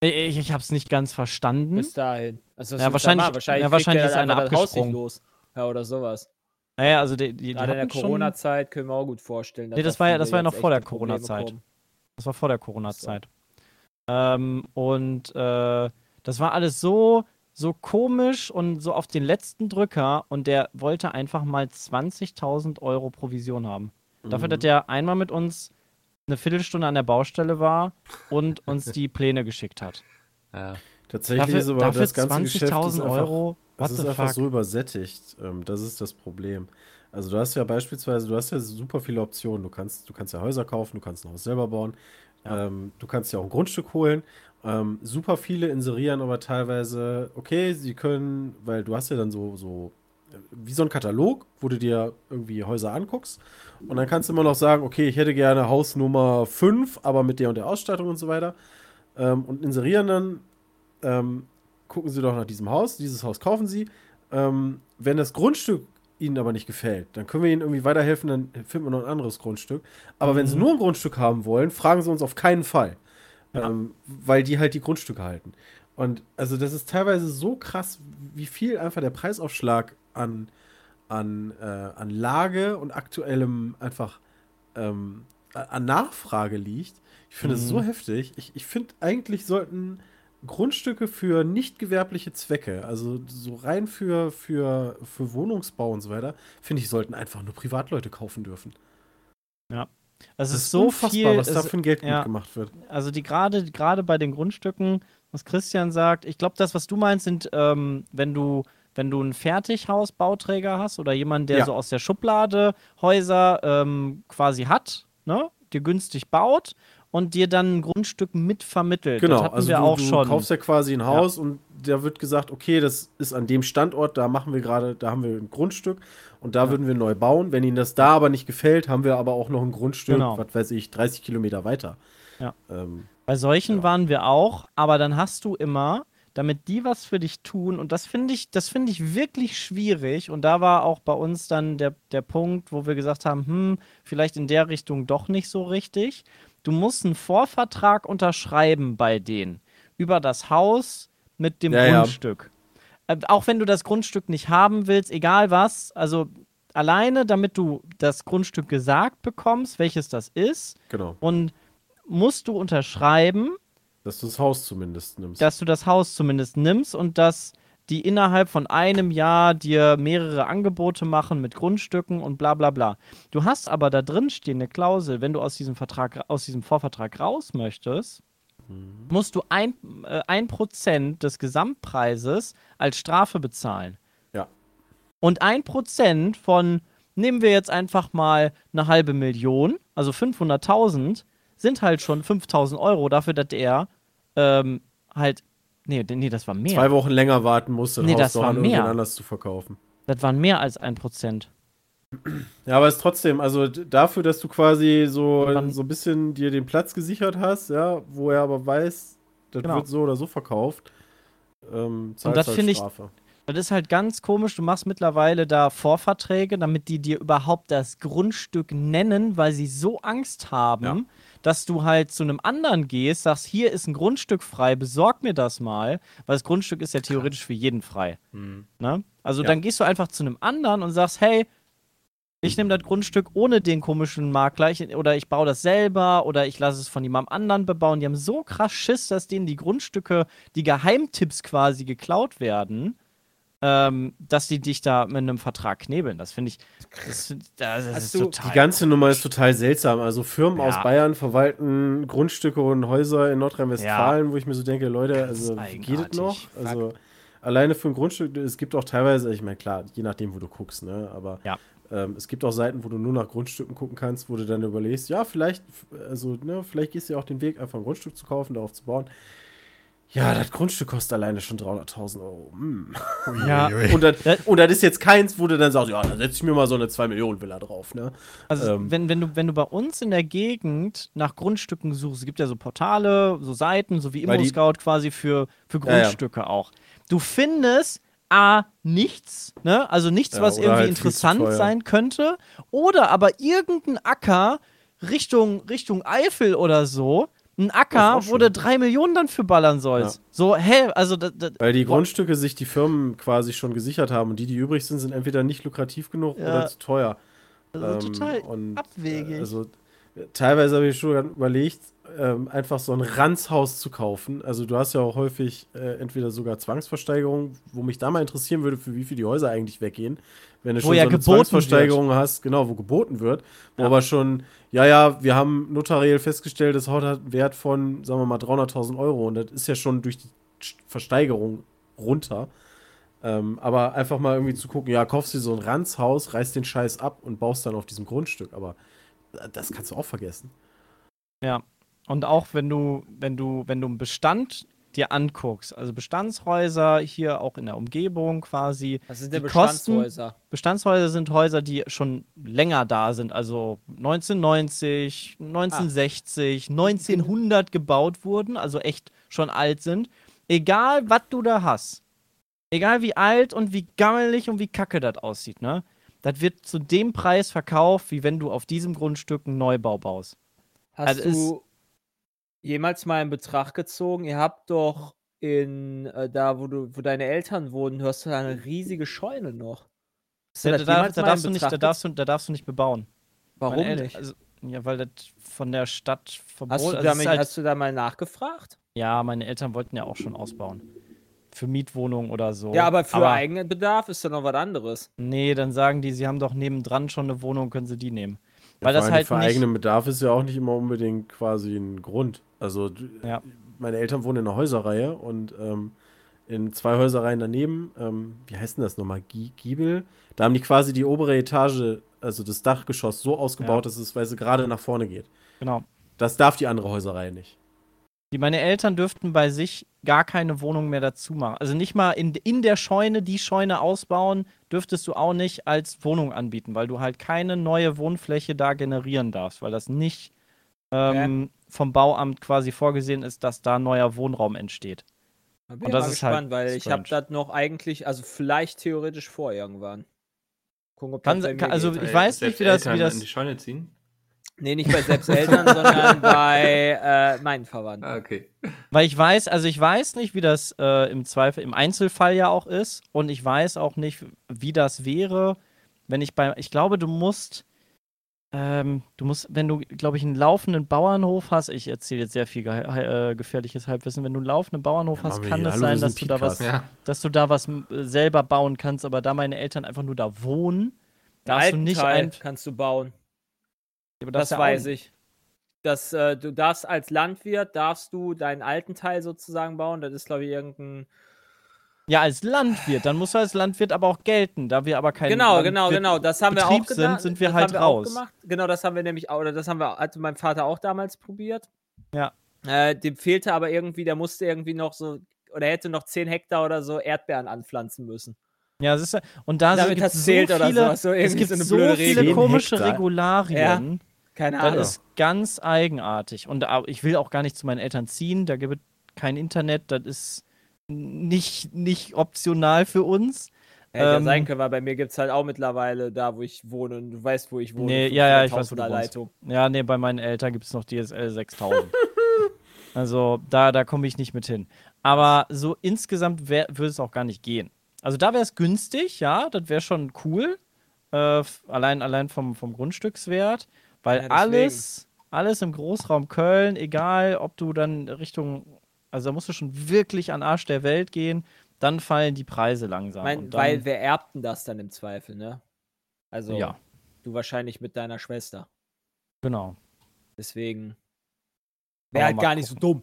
Ich, ich habe es nicht ganz verstanden. bis dahin. Also, Ja, wahrscheinlich- da wahrscheinlich, ja, wahrscheinlich ist einer abgesprungen. los. Ja, oder sowas. Naja, also die, die, die in der Corona-Zeit können wir auch gut vorstellen. Nee, das war ja- das war ja noch vor der Corona-Zeit. Das war vor der Corona-Zeit. Ähm, und äh, das war alles so, so komisch und so auf den letzten Drücker und der wollte einfach mal 20.000 Euro Provision haben. Dafür, dass der einmal mit uns eine Viertelstunde an der Baustelle war und uns die Pläne geschickt hat. Ja. Tatsächlich Dafür, ist aber dafür das ganze Geschäft ist 20.000 einfach, Euro. The ist einfach fuck? so übersättigt. Ähm, das ist das Problem. Also du hast ja beispielsweise, du hast ja super viele Optionen. Du kannst, du kannst ja Häuser kaufen, du kannst ein Haus selber bauen, Ja. ähm, du kannst ja auch ein Grundstück holen. Ähm, super viele inserieren aber teilweise, okay, sie können, weil du hast ja dann so, so wie so ein Katalog, wo du dir irgendwie Häuser anguckst. Und dann kannst du immer noch sagen, okay, ich hätte gerne Haus Nummer 5, aber mit der und der Ausstattung und so weiter. Ähm, und inserieren dann, ähm, gucken sie doch nach diesem Haus, dieses Haus kaufen sie. Ähm, wenn das Grundstück ihnen aber nicht gefällt, dann können wir ihnen irgendwie weiterhelfen, dann finden wir noch ein anderes Grundstück. Aber wenn sie nur ein Grundstück haben wollen, fragen sie uns auf keinen Fall. Ähm, weil die halt die Grundstücke halten. Und also das ist teilweise so krass, wie viel einfach der Preisaufschlag an, an, äh, an Lage und aktuellem einfach ähm, an Nachfrage liegt. Ich finde es so heftig. Ich, ich finde, eigentlich sollten Grundstücke für nicht gewerbliche Zwecke, also so rein für, für, für Wohnungsbau und so weiter, finde ich, sollten einfach nur Privatleute kaufen dürfen. Es ist so viel, was da für ein Geld ja. gut gemacht wird. also die gerade gerade bei den Grundstücken, was Christian sagt, ich glaube, das, was du meinst, sind, ähm, wenn du wenn du einen Fertighausbauträger hast oder jemand, der Ja. so aus der Schublade Häuser ähm, quasi hat, ne, dir günstig baut und dir dann ein Grundstück mitvermittelt. Genau, das hatten also wir du, auch du schon. kaufst ja quasi ein Haus und da wird gesagt, okay, das ist an dem Standort, da machen wir gerade, da haben wir ein Grundstück und da würden wir neu bauen. Wenn Ihnen das da aber nicht gefällt, haben wir aber auch noch ein Grundstück, Genau. was weiß ich, 30 Kilometer weiter. Ja. Ähm, Bei solchen Ja. waren wir auch, aber dann hast du immer, damit die was für dich tun, und das finde ich, das finde ich wirklich schwierig. Und da war auch bei uns dann der, der Punkt, wo wir gesagt haben, hm, vielleicht in der Richtung doch nicht so richtig. Du musst einen Vorvertrag unterschreiben bei denen über das Haus mit dem Ja, ja. Grundstück. Äh, auch wenn du das Grundstück nicht haben willst, egal was, also alleine, damit du das Grundstück gesagt bekommst, welches das ist, genau, und musst du unterschreiben, dass du das Haus zumindest nimmst. dass du das Haus zumindest nimmst und dass die innerhalb von einem Jahr dir mehrere Angebote machen mit Grundstücken und bla bla bla. Du hast aber da drin stehende Klausel, wenn du aus diesem Vertrag, aus diesem Vorvertrag raus möchtest, musst du ein, äh, ein Prozent des Gesamtpreises als Strafe bezahlen. Ja. Und ein Prozent von, nehmen wir jetzt einfach mal eine halbe Million, also 500.000, sind halt schon 5.000 Euro dafür, dass er ähm, halt, nee, nee, das war mehr. Zwei Wochen länger warten musst, das Nee, das war mehr. anders zu verkaufen. Das waren mehr als ein Prozent. Ja, aber es ist trotzdem, also dafür, dass du quasi so, so ein bisschen dir den Platz gesichert hast, ja, wo er aber weiß, das Genau. wird so oder so verkauft, ähm, zahlst das halt finde ich- Strafe. Das ist halt ganz komisch. Du machst mittlerweile da Vorverträge, damit die dir überhaupt das Grundstück nennen, weil sie so Angst haben, Ja. Dass du halt zu einem anderen gehst, sagst, hier ist ein Grundstück frei, besorg mir das mal, weil das Grundstück ist ja theoretisch für jeden frei. Hm. Ne? Also Ja. dann gehst du einfach zu einem anderen und sagst, hey, ich nehme das Grundstück ohne den komischen Makler ich, oder ich baue das selber oder ich lasse es von jemandem anderen bebauen. Die haben so krass Schiss, dass denen die Grundstücke, die Geheimtipps quasi geklaut werden, ähm, dass die dich da mit einem Vertrag knebeln. Das finde ich, das, das, das ist total. Die ganze Nummer ist total seltsam. Also Firmen aus Ja. Bayern verwalten Grundstücke und Häuser in Nordrhein-Westfalen, wo ich mir so denke, Leute, also wie geht es noch? eigenartig. Also alleine für ein Grundstück, es gibt auch teilweise, ich meine, klar, je nachdem, wo du guckst, ne? Aber Ja. ähm, es gibt auch Seiten, wo du nur nach Grundstücken gucken kannst, wo du dann überlegst, ja, vielleicht, also, ne, vielleicht gehst du ja auch den Weg, einfach ein Grundstück zu kaufen, darauf zu bauen. Ja, das Grundstück kostet alleine schon 300.000 Euro. Hm. Ja. Und, das, und das ist jetzt keins, wo du dann sagst, ja, da setze ich mir mal so eine 2-Millionen-Villa drauf, ne? Also Ähm. wenn, wenn, du, wenn du bei uns in der Gegend nach Grundstücken suchst, es gibt ja so Portale, so Seiten, so wie ImmoScout quasi für, für Ja, ja. Grundstücke auch. Du findest A, nichts, ne? Also nichts, Ja, was irgendwie halt interessant sein könnte. Oder aber irgendein Acker Richtung, Richtung Eifel oder so. Ein Acker, wo du drei Millionen dann für ballern sollst. Ja. So, hä, also das, das, Weil die Boah. Grundstücke sich die Firmen quasi schon gesichert haben und die, die übrig sind, sind entweder nicht lukrativ genug Ja. oder zu teuer. also Ähm, total und, abwegig. äh, Also äh, teilweise habe ich schon überlegt, ähm, einfach so ein Ranzhaus zu kaufen. Also du hast ja auch häufig äh, entweder sogar Zwangsversteigerungen, wo mich da mal interessieren würde, für wie viel die Häuser eigentlich weggehen. Wenn du Wo schon ja so eine Zwangsversteigerung hast, genau, wo geboten wird, wo Ja. aber schon, ja, ja, wir haben notariell festgestellt, das Haus hat einen Wert von, sagen wir mal, 300.000 Euro und das ist ja schon durch die Versteigerung runter. Ähm, aber einfach mal irgendwie zu gucken, ja, kaufst dir so ein Ranzhaus, reißt den Scheiß ab und baust dann auf diesem Grundstück. Aber das kannst du auch vergessen. Ja. Und auch wenn du, wenn du, wenn du einen Bestand dir anguckst, also Bestandshäuser hier auch in der Umgebung quasi. Das sind ja Die Kosten- Bestandshäuser. Bestandshäuser sind Häuser, die schon länger da sind, also 1990, 1960, 1900 gebaut wurden, also echt schon alt sind. Egal, was du da hast, egal wie alt und wie gammelig und wie kacke das aussieht, ne? Das wird zu dem Preis verkauft, wie wenn du auf diesem Grundstück einen Neubau baust. Hast Also du jemals mal in Betracht gezogen? Ihr habt doch in äh, da, wo du, wo deine Eltern wohnen, hörst du da eine riesige Scheune noch. Hast Da, da, da, darfst nicht, da, darfst du, da darfst du nicht bebauen. Warum Meine El- nicht? Also, ja, weil das von der Stadt Hast verboten du, also damit, ist halt, hast du da mal nachgefragt? Ja, meine Eltern wollten ja auch schon ausbauen. Für Mietwohnungen oder so. Ja, aber für eigenen Bedarf ist doch noch was anderes. Nee, dann sagen die, sie haben doch nebendran schon eine Wohnung, können sie die nehmen. Weil das halt für nicht. eigenen Bedarf ist ja auch nicht immer unbedingt quasi ein Grund. Also Ja. meine Eltern wohnen in einer Häuserreihe und ähm, in zwei Häuserreihen daneben, ähm, wie heißt denn das nochmal? Gie- Giebel? Da haben die quasi die obere Etage, also das Dachgeschoss, so ausgebaut, Ja. dass es, weil sie gerade nach vorne geht. Genau. Das darf die andere Häuserreihe nicht. Die, meine Eltern dürften bei sich gar keine Wohnung mehr dazu machen. Also nicht mal in, in der Scheune, die Scheune ausbauen, dürftest du auch nicht als Wohnung anbieten, weil du halt keine neue Wohnfläche da generieren darfst, weil das nicht ähm, vom Bauamt quasi vorgesehen ist, dass da neuer Wohnraum entsteht. Da bin Und ich das mal ist halt gespannt, weil ich habe strange. das noch eigentlich, also vielleicht theoretisch vor irgendwann. Gucken, ob Kann- kann- also geht. ich weiß nicht, wie das- wie das- in die Scheune ziehen. Nee, nicht bei selbst Eltern, sondern bei äh, meinen Verwandten. Ah, okay. Weil ich weiß, also ich weiß nicht, wie das äh, im Zweifel, im Einzelfall ja auch ist. Und ich weiß auch nicht, wie das wäre, wenn ich bei, ich glaube, du musst, ähm, du musst, wenn du, glaube ich, einen laufenden Bauernhof hast, ich erzähle jetzt sehr viel ge äh, gefährliches Halbwissen, wenn du einen laufenden Bauernhof Ja, hast, kann es sein, dass du da was. Ja. dass du da was äh, selber bauen kannst, aber da meine Eltern einfach nur da wohnen, darfst du nicht ein, kannst du bauen. Aber Das ja auch- weiß ich. Das, äh, du darfst als Landwirt, darfst du deinen alten Teil sozusagen bauen. Das ist, glaube ich, irgendein. Ja, als Landwirt, dann musst du als Landwirt aber auch gelten, da wir aber kein Genau, genau, Landwirt- genau. Das haben wir auch sind, sind wir das halt haben wir auch raus. gemacht. Genau, das haben wir nämlich auch, oder das haben wir, hat mein Vater auch damals probiert. Ja. Äh, dem fehlte aber irgendwie, der musste irgendwie noch so, oder er hätte noch 10 Hektar oder so Erdbeeren anpflanzen müssen. Ja, das ist ja, und da Damit das es so zählt oder viele, sowas, so es gibt so so viele komische Hektar. Regularien. Keine Das Ahnung. ist ganz eigenartig. Und ich will auch gar nicht zu meinen Eltern ziehen. Da gibt es kein Internet. Das ist nicht, nicht optional für uns. Hätte ja ähm, sein können, weil bei mir gibt es halt auch mittlerweile da, wo ich wohne. Und du weißt, wo ich wohne. Nee, ja, ja, ich weiß, wo du 500.000er wohnst. Leitung. Ja, nee, bei meinen Eltern gibt es noch DSL 6000. also da, da komme ich nicht mit hin. Aber so insgesamt würde es auch gar nicht gehen. Also da wäre es günstig, ja, das wäre schon cool. Äh, allein, allein vom, vom Grundstückswert. Weil Ja, alles, alles im Großraum Köln, egal ob du dann Richtung, also da musst du schon wirklich an Arsch der Welt gehen, dann fallen die Preise langsam. Mein, Und dann, weil wer erbt denn das dann im Zweifel, ne? Also, ja, du wahrscheinlich mit deiner Schwester. genau. Deswegen wäre halt gar nicht so dumm.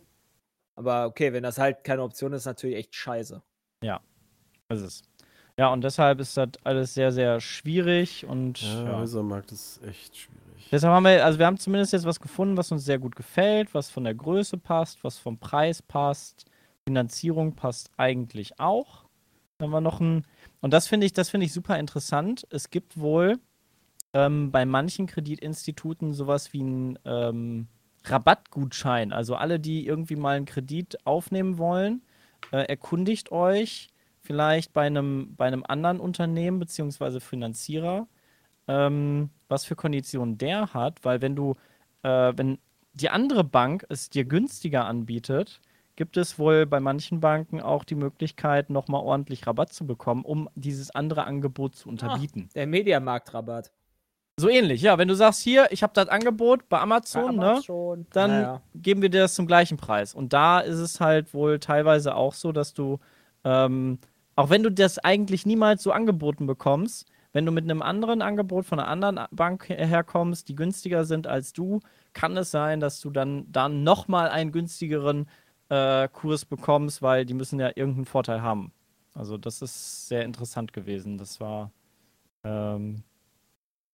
Aber okay, wenn das halt keine Option ist, natürlich echt scheiße. Das ist es. Ja, und deshalb ist das alles sehr, sehr schwierig und Ja, ja. Häusermarkt ist echt schwierig. Deshalb haben wir, also wir haben zumindest jetzt was gefunden, was uns sehr gut gefällt, was von der Größe passt, was vom Preis passt. Finanzierung passt eigentlich auch. Dann haben wir noch ein, und das finde ich, das finde ich super interessant. Es gibt wohl ähm, bei manchen Kreditinstituten sowas wie einen ähm, Rabattgutschein. Also alle, die irgendwie mal einen Kredit aufnehmen wollen, äh, erkundigt euch vielleicht bei einem, bei einem anderen Unternehmen beziehungsweise Finanzierer, ähm, was für Konditionen der hat, weil wenn du, äh, wenn die andere Bank es dir günstiger anbietet, gibt es wohl bei manchen Banken auch die Möglichkeit, nochmal ordentlich Rabatt zu bekommen, um dieses andere Angebot zu unterbieten. Der Mediamarktrabatt. So ähnlich, ja. Wenn du sagst, hier, ich habe das Angebot bei Amazon, ne? schon. dann Naja. geben wir dir das zum gleichen Preis. Und da ist es halt wohl teilweise auch so, dass du, ähm, auch wenn du das eigentlich niemals so angeboten bekommst, wenn du mit einem anderen Angebot von einer anderen Bank her- herkommst, die günstiger sind als du, kann es sein, dass du dann, dann nochmal einen günstigeren äh, Kurs bekommst, weil die müssen ja irgendeinen Vorteil haben. Also das ist sehr interessant gewesen. Das war, ähm,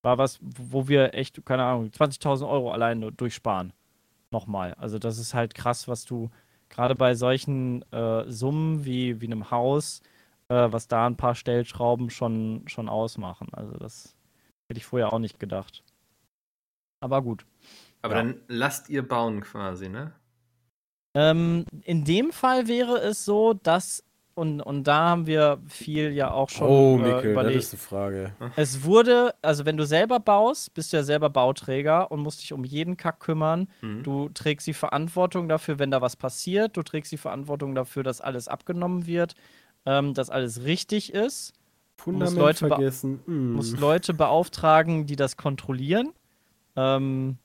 war was, wo wir echt, keine Ahnung, 20.000 Euro allein durchsparen nochmal. Also das ist halt krass, was du gerade bei solchen äh, Summen wie, wie einem Haus, äh, was da ein paar Stellschrauben schon, schon ausmachen. Also das hätte ich vorher auch nicht gedacht. Aber gut. Aber Ja. dann lasst ihr bauen quasi, ne? Ähm, in dem Fall wäre es so, dass, und, und da haben wir viel ja auch schon oh, äh, Mikkel, das überlegt. ist eine Frage. Es wurde, also wenn du selber baust, bist du ja selber Bauträger und musst dich um jeden Kack kümmern. Mhm. Du trägst die Verantwortung dafür, wenn da was passiert. Du trägst die Verantwortung dafür, dass alles abgenommen wird, ähm, dass alles richtig ist. Fundament Leute ba- vergessen. Mm. Musst Leute beauftragen, die das kontrollieren. Ähm,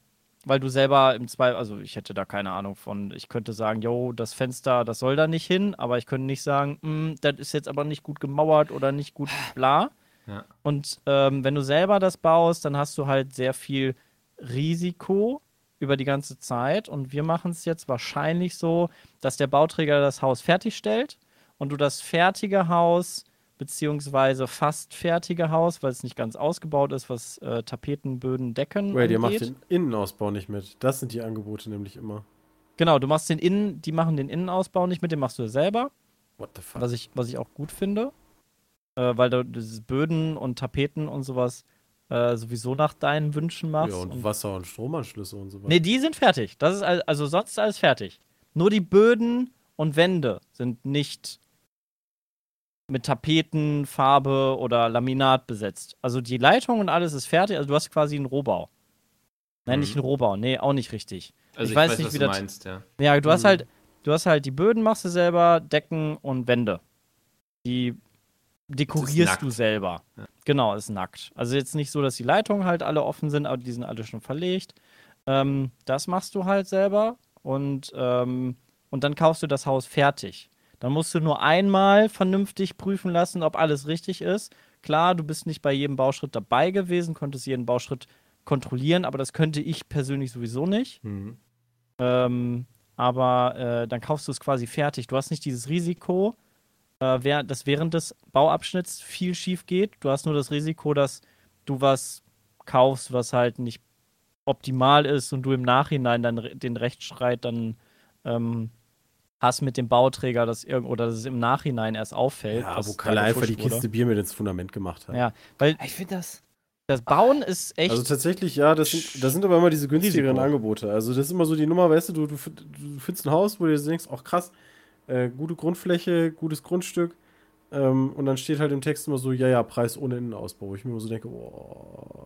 weil du selber im Zweifel, also ich hätte da keine Ahnung von, ich könnte sagen, yo, das Fenster, das soll da nicht hin, aber ich könnte nicht sagen, "Mm, das ist jetzt aber nicht gut gemauert oder nicht gut bla. Ja. Und ähm, wenn du selber das baust, dann hast du halt sehr viel Risiko über die ganze Zeit. Und wir machen es jetzt wahrscheinlich so, dass der Bauträger das Haus fertigstellt und du das fertige Haus beziehungsweise fast fertige Haus, weil es nicht ganz ausgebaut ist, was äh, Tapeten, Böden, Decken Wait, ihr macht angeht. den Innenausbau nicht mit. Das sind die Angebote nämlich immer. Genau, du machst den Innen, die machen den Innenausbau nicht mit, den machst du selber. What the fuck? Was ich, was ich auch gut finde. Äh, weil du dieses Böden und Tapeten und sowas äh, sowieso nach deinen Wünschen machst. ja, und und Wasser- und Stromanschlüsse und so weiter. nee, die sind fertig. Das ist al- also sonst ist alles fertig. Nur die Böden und Wände sind nicht mit Tapeten, Farbe oder Laminat besetzt. Also die Leitung und alles ist fertig. Also du hast quasi einen Rohbau. Nein, Mhm. nicht einen Rohbau. Nee, auch nicht richtig. Also Ich ich, weiß weiß, nicht, wie du das- meinst, ja. Ja, du hast Mhm. halt, du hast halt die Böden machst du selber, Decken und Wände. Die dekorierst du selber. Ja. Genau, ist nackt. Also jetzt nicht so, dass die Leitungen halt alle offen sind, aber die sind alle schon verlegt. Ähm, das machst du halt selber und, ähm, und dann kaufst du das Haus fertig. Dann musst du nur einmal vernünftig prüfen lassen, ob alles richtig ist. Klar, du bist nicht bei jedem Bauschritt dabei gewesen, konntest jeden Bauschritt kontrollieren, aber das könnte ich persönlich sowieso nicht. Mhm. Ähm, aber äh, dann kaufst du es quasi fertig. Du hast nicht dieses Risiko, äh, dass während des Bauabschnitts viel schief geht. Du hast nur das Risiko, dass du was kaufst, was halt nicht optimal ist und du im Nachhinein dann den Rechtsstreit dann ähm, hast mit dem Bauträger, dass irgend oder dass es im Nachhinein erst auffällt. ja, wo Kalle einfach die gefuscht wurde. Kiste Bier mit ins Fundament gemacht hat. Ja, weil Ich finde das. das Bauen ist echt. Also tatsächlich, ja, das sind, das sind aber immer diese günstigeren Risiko. Angebote. Also das ist immer so die Nummer, weißt du, du, du, find- du findest ein Haus, wo du dir denkst, ach krass, äh, gute Grundfläche, gutes Grundstück. Ähm, und dann steht halt im Text immer so, ja, ja, Preis ohne Innenausbau. Wo ich mir immer so denke, oh.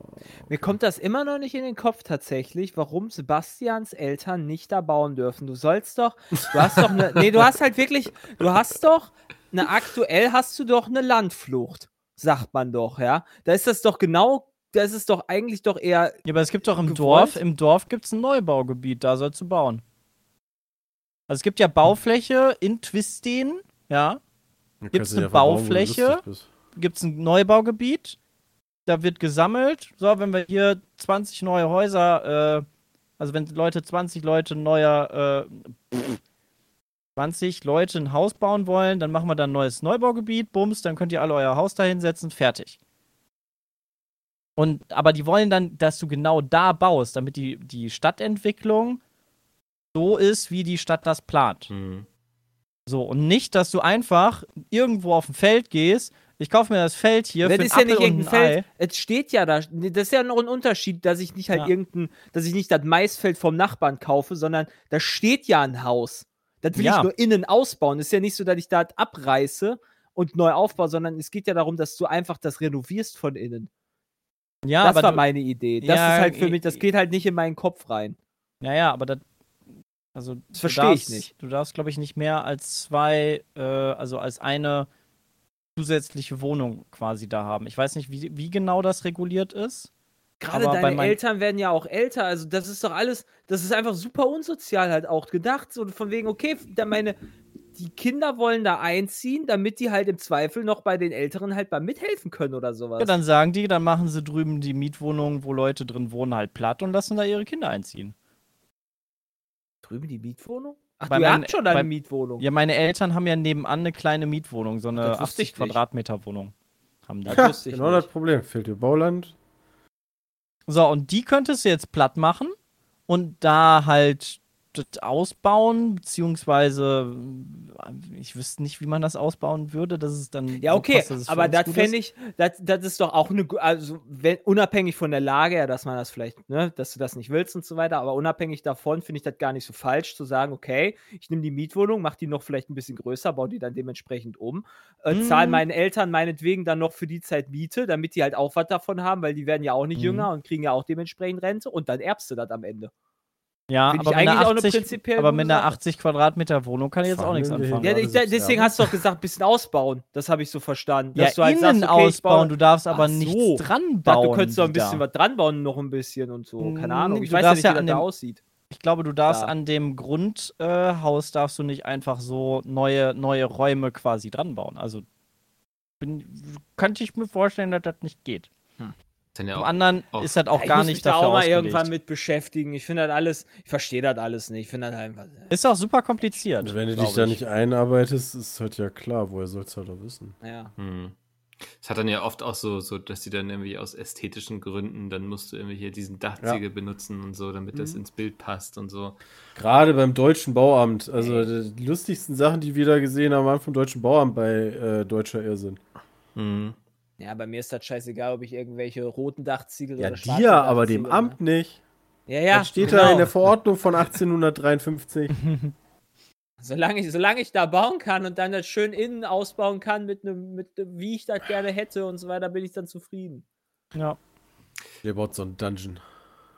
Mir kommt das immer noch nicht in den Kopf tatsächlich, warum Sebastians Eltern nicht da bauen dürfen. Du sollst doch, du hast doch eine, nee, du hast halt wirklich, du hast doch, eine aktuell hast du doch eine Landflucht, sagt man doch, ja. Da ist das doch genau, da ist es doch eigentlich doch eher, Ja, aber es gibt doch im gewollt? Dorf, im Dorf gibt es ein Neubaugebiet, da sollst du bauen. Also es gibt ja Baufläche in Twisten, ja, Kannst du eine bauen, Baufläche? gibt es ein Neubaugebiet, da wird gesammelt. So, wenn wir hier 20 neue Häuser, äh, also wenn Leute, 20 Leute neuer, äh, pff, 20 Leute ein Haus bauen wollen, dann machen wir da ein neues Neubaugebiet, bums, dann könnt ihr alle euer Haus da hinsetzen, fertig. Und, aber die wollen dann, dass du genau da baust, damit die, die Stadtentwicklung so ist, wie die Stadt das plant. Mhm. So, und nicht, dass du einfach irgendwo auf dem Feld gehst, ich kaufe mir das Feld hier das für ist ja nicht Apfel und irgendein ein Feld, Ei. es steht ja da, nee, das ist ja noch ein Unterschied, dass ich nicht halt Ja. irgendein, dass ich nicht das Maisfeld vom Nachbarn kaufe, sondern da steht ja ein Haus. Das will Ja. ich nur innen ausbauen. ist ja nicht so, dass ich das abreiße und neu aufbaue, sondern es geht ja darum, dass du einfach das renovierst von innen. Ja, das aber war du, meine Idee. Das Ja, ist halt für mich, das geht halt nicht in meinen Kopf rein. ja, ja, aber das, also, Das verstehe ich darfst- nicht. Du darfst, glaube ich, nicht mehr als zwei, äh, also als eine zusätzliche Wohnung quasi da haben. Ich weiß nicht, wie, wie genau das reguliert ist. Gerade deine Eltern werden ja auch älter, also das ist doch alles, das ist einfach super unsozial halt auch gedacht. So von wegen, okay, da meine, die Kinder wollen da einziehen, damit die halt im Zweifel noch bei den Älteren halt mal mithelfen können oder sowas. Ja, dann sagen die, dann machen sie drüben die Mietwohnungen, wo Leute drin wohnen, halt platt und lassen da ihre Kinder einziehen. Drüben die Mietwohnung? Ach, Bei du meinen- habt schon deine bei- Mietwohnung. Ja, meine Eltern haben ja nebenan eine kleine Mietwohnung, so eine Das wusste 80 ich nicht. Quadratmeter Wohnung. Haben die. Das Ja, genau nicht. das Problem. Fehlt dir Bauland. So, und die könntest du jetzt platt machen und da halt das ausbauen, beziehungsweise äh, ich wüsste nicht, wie man das ausbauen würde, dass es dann Ja, okay, passt, für aber das fände ich, das, das ist doch auch eine, also wenn, unabhängig von der Lage, ja, dass man das vielleicht, ne, dass du das nicht willst und so weiter, aber unabhängig davon finde ich das gar nicht so falsch zu sagen, okay, ich nehme die Mietwohnung, mache die noch vielleicht ein bisschen größer, baue die dann dementsprechend um, äh, Mhm. zahle meinen Eltern meinetwegen dann noch für die Zeit Miete, damit die halt auch was davon haben, weil die werden ja auch nicht Mhm. jünger und kriegen ja auch dementsprechend Rente und dann erbst du das am Ende. Ja, aber ich mit, einer eigentlich auch eine 80, prinzipiell aber mit einer Sache. 80 Quadratmeter Wohnung kann ich jetzt auch nichts anfangen. Ja, ich, da- deswegen hast du doch gesagt, bisschen ausbauen. Das habe ich so verstanden. Ja, dass du halt innen sagst, okay, ausbauen, du darfst aber Ach nichts so. dran Ich bauen. du könntest doch ein bisschen was dran bauen, noch ein bisschen und so. Keine Ahnung. Ich du weiß ja nicht, ja wie das an da aussieht. Ich glaube, du darfst Ja. an dem Grundhaus äh, darfst du nicht einfach so neue, neue Räume quasi dran bauen. Also bin, könnte ich mir vorstellen, dass das nicht geht. Dann ja Zum auch, anderen auch- ist das auch ich gar muss mich nicht da dafür auch mal irgendwann mit beschäftigen. Ich finde das alles, ich verstehe das alles nicht. Ich finde das einfach. Ist auch super kompliziert. Und wenn du dich da ich. nicht einarbeitest, ist halt ja klar, woher sollst du halt auch wissen. Ja. Hm. Es hat dann ja oft auch so, so, dass die dann irgendwie aus ästhetischen Gründen, dann musst du irgendwie hier diesen Dachziegel benutzen und so, damit das Mhm. ins Bild passt und so. Gerade beim Deutschen Bauamt. Also die lustigsten Sachen, die wir da gesehen haben, waren vom Deutschen Bauamt bei äh, Deutscher Irrsinn. Hm. Ja, bei mir ist das scheißegal, ob ich irgendwelche roten Dachziegel Ja, oder schwarze dir, aber dem Dachziegel, Amt nicht. Ne? Ja, ja. das steht genau. da in der Verordnung von 1853. Solange ich, solange ich da bauen kann und dann das schön innen ausbauen kann, mit einem, mit, wie ich das gerne hätte und so weiter, bin ich dann zufrieden. Ja. Der baut so einen Dungeon.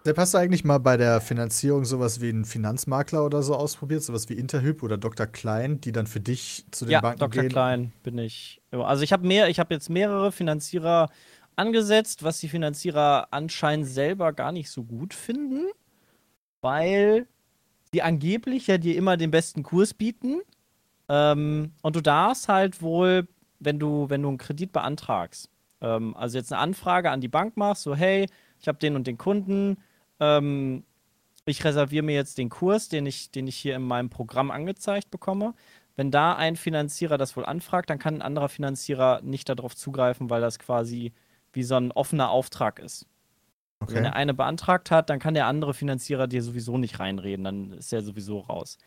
Hast du eigentlich mal bei der Finanzierung sowas wie einen Finanzmakler oder so ausprobiert? Sowas wie Interhyp oder Dr. Klein, die dann für dich zu den Ja, Banken Dr. gehen? Klein bin ich. Also ich habe mehr, ich habe jetzt mehrere Finanzierer angesetzt, was die Finanzierer anscheinend selber gar nicht so gut finden, weil die angeblich ja dir immer den besten Kurs bieten. Ähm, und du darfst halt wohl, wenn du, wenn du einen Kredit beantragst, ähm, also jetzt eine Anfrage an die Bank machst, so hey, ich habe den und den Kunden, ähm, ich reserviere mir jetzt den Kurs, den ich, den ich hier in meinem Programm angezeigt bekomme. Wenn da ein Finanzierer das wohl anfragt, dann kann ein anderer Finanzierer nicht darauf zugreifen, weil das quasi wie so ein offener Auftrag ist. Wenn Okay. der eine beantragt hat, dann kann der andere Finanzierer dir sowieso nicht reinreden, dann ist er sowieso raus.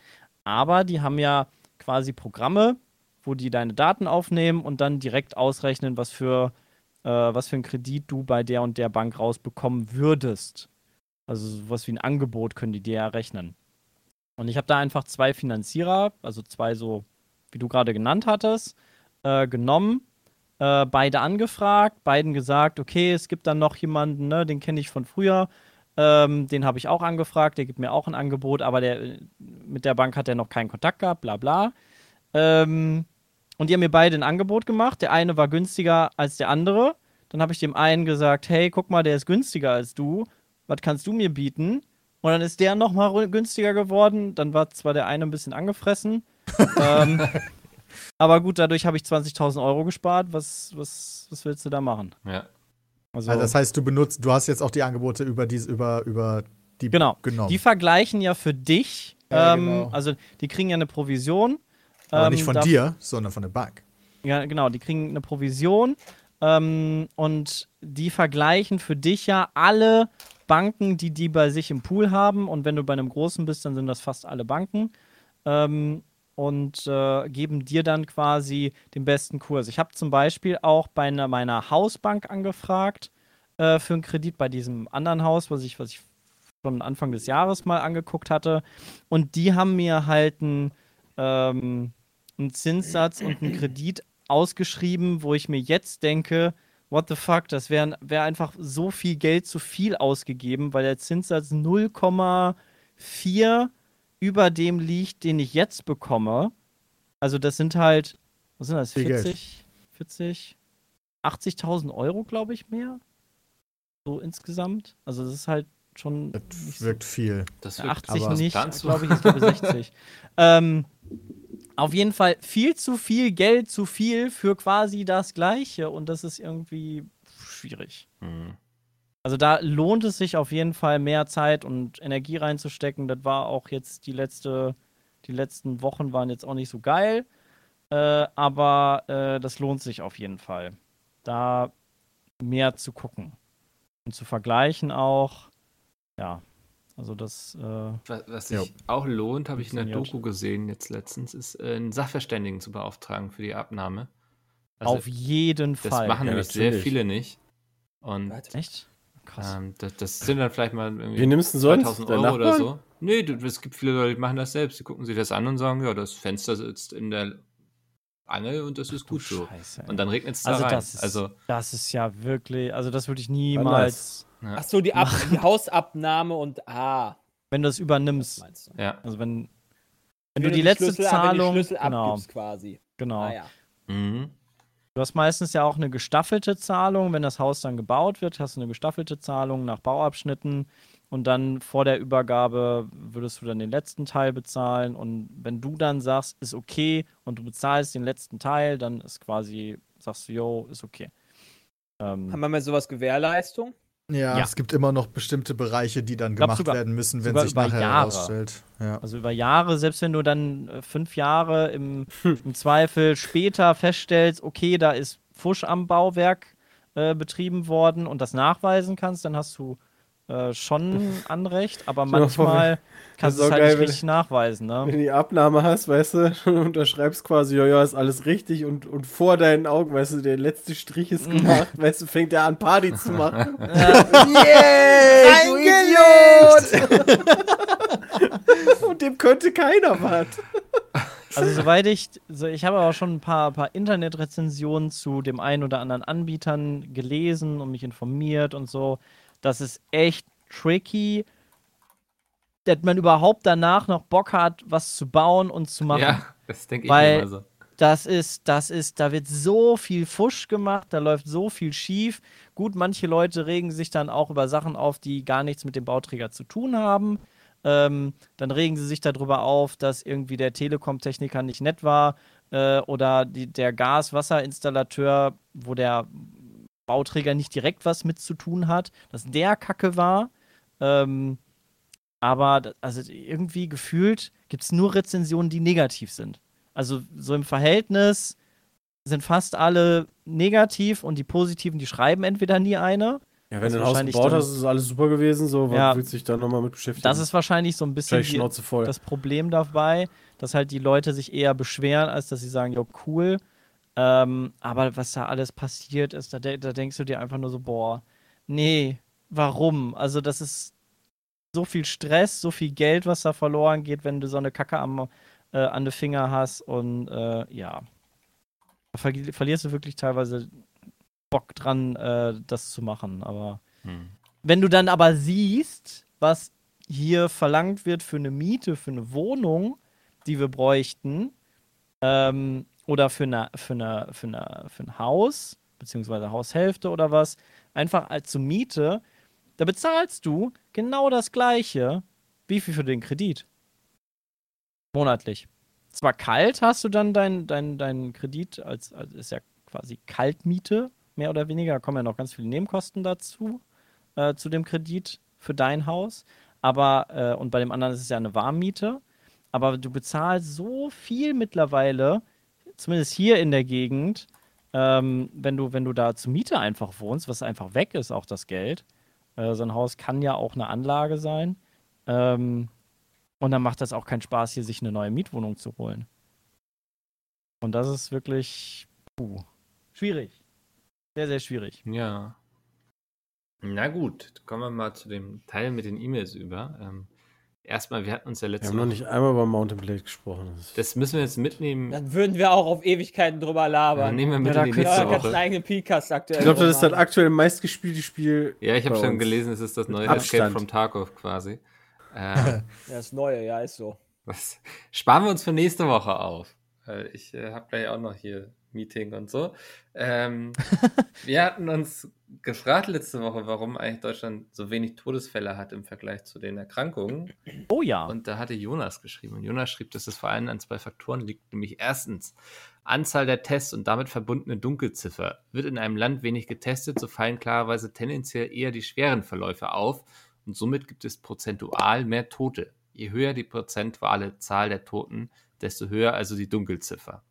Aber die haben ja quasi Programme, wo die deine Daten aufnehmen und dann direkt ausrechnen, was für, äh, was für einen Kredit du bei der und der Bank rausbekommen würdest. Also sowas wie ein Angebot können die dir ja rechnen. Und ich habe da einfach zwei Finanzierer, also zwei so, wie du gerade genannt hattest, äh, genommen, äh, beide angefragt, beiden gesagt, okay, es gibt dann noch jemanden, ne, den kenne ich von früher, ähm, den habe ich auch angefragt, der gibt mir auch ein Angebot, aber der, mit der Bank hat er noch keinen Kontakt gehabt, bla bla. Ähm, und die haben mir beide ein Angebot gemacht. Der eine war günstiger als der andere. Dann habe ich dem einen gesagt, hey, guck mal, der ist günstiger als du. Was kannst du mir bieten? Und dann ist der nochmal günstiger geworden. Dann war zwar der eine ein bisschen angefressen. ähm, aber gut, dadurch habe ich 20.000 Euro gespart. Was, was, was willst du da machen? Ja. Also, Also das heißt, du benutzt, du hast jetzt auch die Angebote über dies, über, über die genau. genommen. Die vergleichen ja für dich. Ja, ähm, genau. Also die kriegen ja eine Provision. aber ähm, nicht von dir, sondern von der Bank. Ja, genau, die kriegen eine Provision ähm, und die vergleichen für dich ja alle Banken, die die bei sich im Pool haben. Und wenn du bei einem großen bist, dann sind das fast alle Banken. Ähm, und äh, geben dir dann quasi den besten Kurs. Ich habe zum Beispiel auch bei einer, meiner Hausbank angefragt äh, für einen Kredit bei diesem anderen Haus, was ich, was ich schon Anfang des Jahres mal angeguckt hatte. Und die haben mir halt einen, ähm, einen Zinssatz und einen Kredit ausgeschrieben, wo ich mir jetzt denke, what the fuck, das wäre wär einfach so viel Geld zu viel ausgegeben, weil der Zinssatz 0,4 über dem liegt, den ich jetzt bekomme. Also das sind halt, was sind das, Viel Geld. 40, 40, 80.000 Euro, glaube ich, mehr? So insgesamt. Also das ist halt schon Das so wirkt viel. Das wirkt 80 aber- nicht, glaube ich, ich glaube 60. ähm, auf jeden Fall viel zu viel Geld, zu viel für quasi das Gleiche und das ist irgendwie schwierig. Hm. Also da lohnt es sich auf jeden Fall mehr Zeit und Energie reinzustecken. Das war auch jetzt die letzte, die letzten Wochen waren jetzt auch nicht so geil, äh, aber äh, das lohnt sich auf jeden Fall, da mehr zu gucken und zu vergleichen auch. Ja, also das. Äh, Was, was Ja. sich auch lohnt, habe ich in der. Doku gesehen jetzt letztens, ist äh, einen Sachverständigen zu beauftragen für die Abnahme. Also, auf jeden das Fall. machen Ja, nämlich sehr viele nicht. Und Was? Echt? Krass. ähm, das, das sind dann vielleicht mal irgendwie Wie nimmst du sonst? 2000 Der Euro oder so. Nee, es gibt viele Leute, die machen das selbst. Die gucken sich das an und sagen, ja, das Fenster sitzt in der Angel und das ist Du gut so. Scheiße. Und dann regnet es da also rein. das ist, also, das ist ja wirklich, also das würde ich niemals, ja. Ach so, die, Ab die Hausabnahme und ah, wenn du es das übernimmst. meinst du. ja. Also wenn, wenn Wenn du die letzte Schlüssel, Zahlung, wenn die Schlüssel genau, abgibst quasi. genau. Ah ja. Mhm. Du hast meistens ja auch eine gestaffelte Zahlung, wenn das Haus dann gebaut wird, hast du eine gestaffelte Zahlung nach Bauabschnitten und dann vor der Übergabe würdest du dann den letzten Teil bezahlen und wenn du dann sagst, ist okay und du bezahlst den letzten Teil, dann ist quasi, sagst du, yo, ist okay. Ähm, Haben wir mal sowas Gewährleistung? Ja, Ja. es gibt immer noch bestimmte Bereiche, die dann glaub gemacht sogar- werden müssen, wenn sich über nachher Jahre. herausstellt. Ja. Also über Jahre, selbst wenn du dann äh, fünf Jahre im, im Zweifel später feststellst, okay, da ist Fusch am Bauwerk äh, betrieben worden und das nachweisen kannst, dann hast du äh, schon Anrecht, aber manchmal kannst du es halt geil, nicht wenn- richtig nachweisen. Wenn Ne? du die Abnahme hast, weißt du, und unterschreibst quasi, ja, ja, ist alles richtig und, und vor deinen Augen, weißt du, der letzte Strich ist gemacht, weißt du, fängt er an, Party zu machen. Yay, du Idiot! und dem könnte keiner was. Also soweit ich, so, ich habe aber schon ein paar, paar Internetrezensionen zu dem einen oder anderen Anbietern gelesen und mich informiert und so. Das ist echt tricky, dass man überhaupt danach noch Bock hat, was zu bauen und zu machen. ja, das denke ich Weil- immer so. Das ist, das ist, da wird so viel Fusch gemacht, da läuft so viel schief. Gut, manche Leute regen sich dann auch über Sachen auf, die gar nichts mit dem Bauträger zu tun haben. Ähm, dann regen sie sich darüber auf, dass irgendwie der Telekom-Techniker nicht nett war äh, oder die, der Gas-Wasser-Installateur, wo der Bauträger nicht direkt was mit zu tun hat, dass der Kacke war. Ähm, aber also irgendwie gefühlt gibt es nur Rezensionen, die negativ sind. Also so im Verhältnis sind fast alle negativ und die positiven, die schreiben entweder nie eine. Ja, wenn du ein Haus gebaut hast, ist alles super gewesen, so, Ja. willst du dich da nochmal mit beschäftigen? Das ist wahrscheinlich so ein bisschen die, das Problem dabei, dass halt die Leute sich eher beschweren, als dass sie sagen, jo, cool. Ähm, aber was da alles passiert ist, da, de da denkst du dir einfach nur so, boah, nee, warum? Also das ist so viel Stress, so viel Geld, was da verloren geht, wenn du so eine Kacke am, äh, an den Finger hast und äh, ja. Da verli- verlierst du wirklich teilweise Bock dran, äh, das zu machen, aber Hm. wenn du dann aber siehst, was hier verlangt wird für eine Miete, für eine Wohnung, die wir bräuchten, ähm, oder für, eine, für, eine, für, eine, für ein Haus, beziehungsweise Haushälfte oder was, einfach als zur Miete, da bezahlst du genau das Gleiche, wie viel für den Kredit. Monatlich. Zwar kalt hast du dann deinen dein, dein Kredit, als, als ist ja quasi Kaltmiete, mehr oder weniger, da kommen ja noch ganz viele Nebenkosten dazu äh, zu dem Kredit für dein Haus. Aber, äh, und bei dem anderen ist es ja eine Warmmiete. Aber du bezahlst so viel mittlerweile, zumindest hier in der Gegend, ähm, wenn, du, wenn du da zur Miete einfach wohnst, was einfach weg ist, auch das Geld. Äh, so ein Haus kann ja auch eine Anlage sein. Ähm, und dann macht das auch keinen Spaß, hier sich eine neue Mietwohnung zu holen. Und das ist wirklich puh, schwierig. Sehr, sehr schwierig. Ja. Na gut, kommen wir mal zu dem Teil mit den E-Mails über. Ähm, erstmal, wir hatten uns ja Wir letzte haben noch nicht einmal über Mountain Blade gesprochen. Das müssen wir jetzt mitnehmen. Dann würden wir auch auf Ewigkeiten drüber Ja, labern. nehmen wir mit Ja, in da die nächste Woche. eigenen Podcast aktuell. ich glaube, das ist das aktuell meistgespielte Spiel. Ja, ich habe schon uns. gelesen, es ist das neue. Escape from Tarkov quasi. Äh, Ja, das Neue, ja, ist so. das sparen wir uns für nächste Woche auf. ich äh, habe gleich auch noch hier Meeting und so. Ähm, wir hatten uns gefragt letzte Woche, warum eigentlich Deutschland so wenig Todesfälle hat im Vergleich zu den Erkrankungen. Oh ja. Und da hatte Jonas geschrieben. Und Jonas schrieb, dass es vor allem an zwei Faktoren liegt, nämlich erstens Anzahl der Tests und damit verbundene Dunkelziffer. Wird in einem Land wenig getestet, so fallen klarerweise tendenziell eher die schweren Verläufe auf und somit gibt es prozentual mehr Tote. Je höher die prozentuale Zahl der Toten, desto höher also die Dunkelziffer.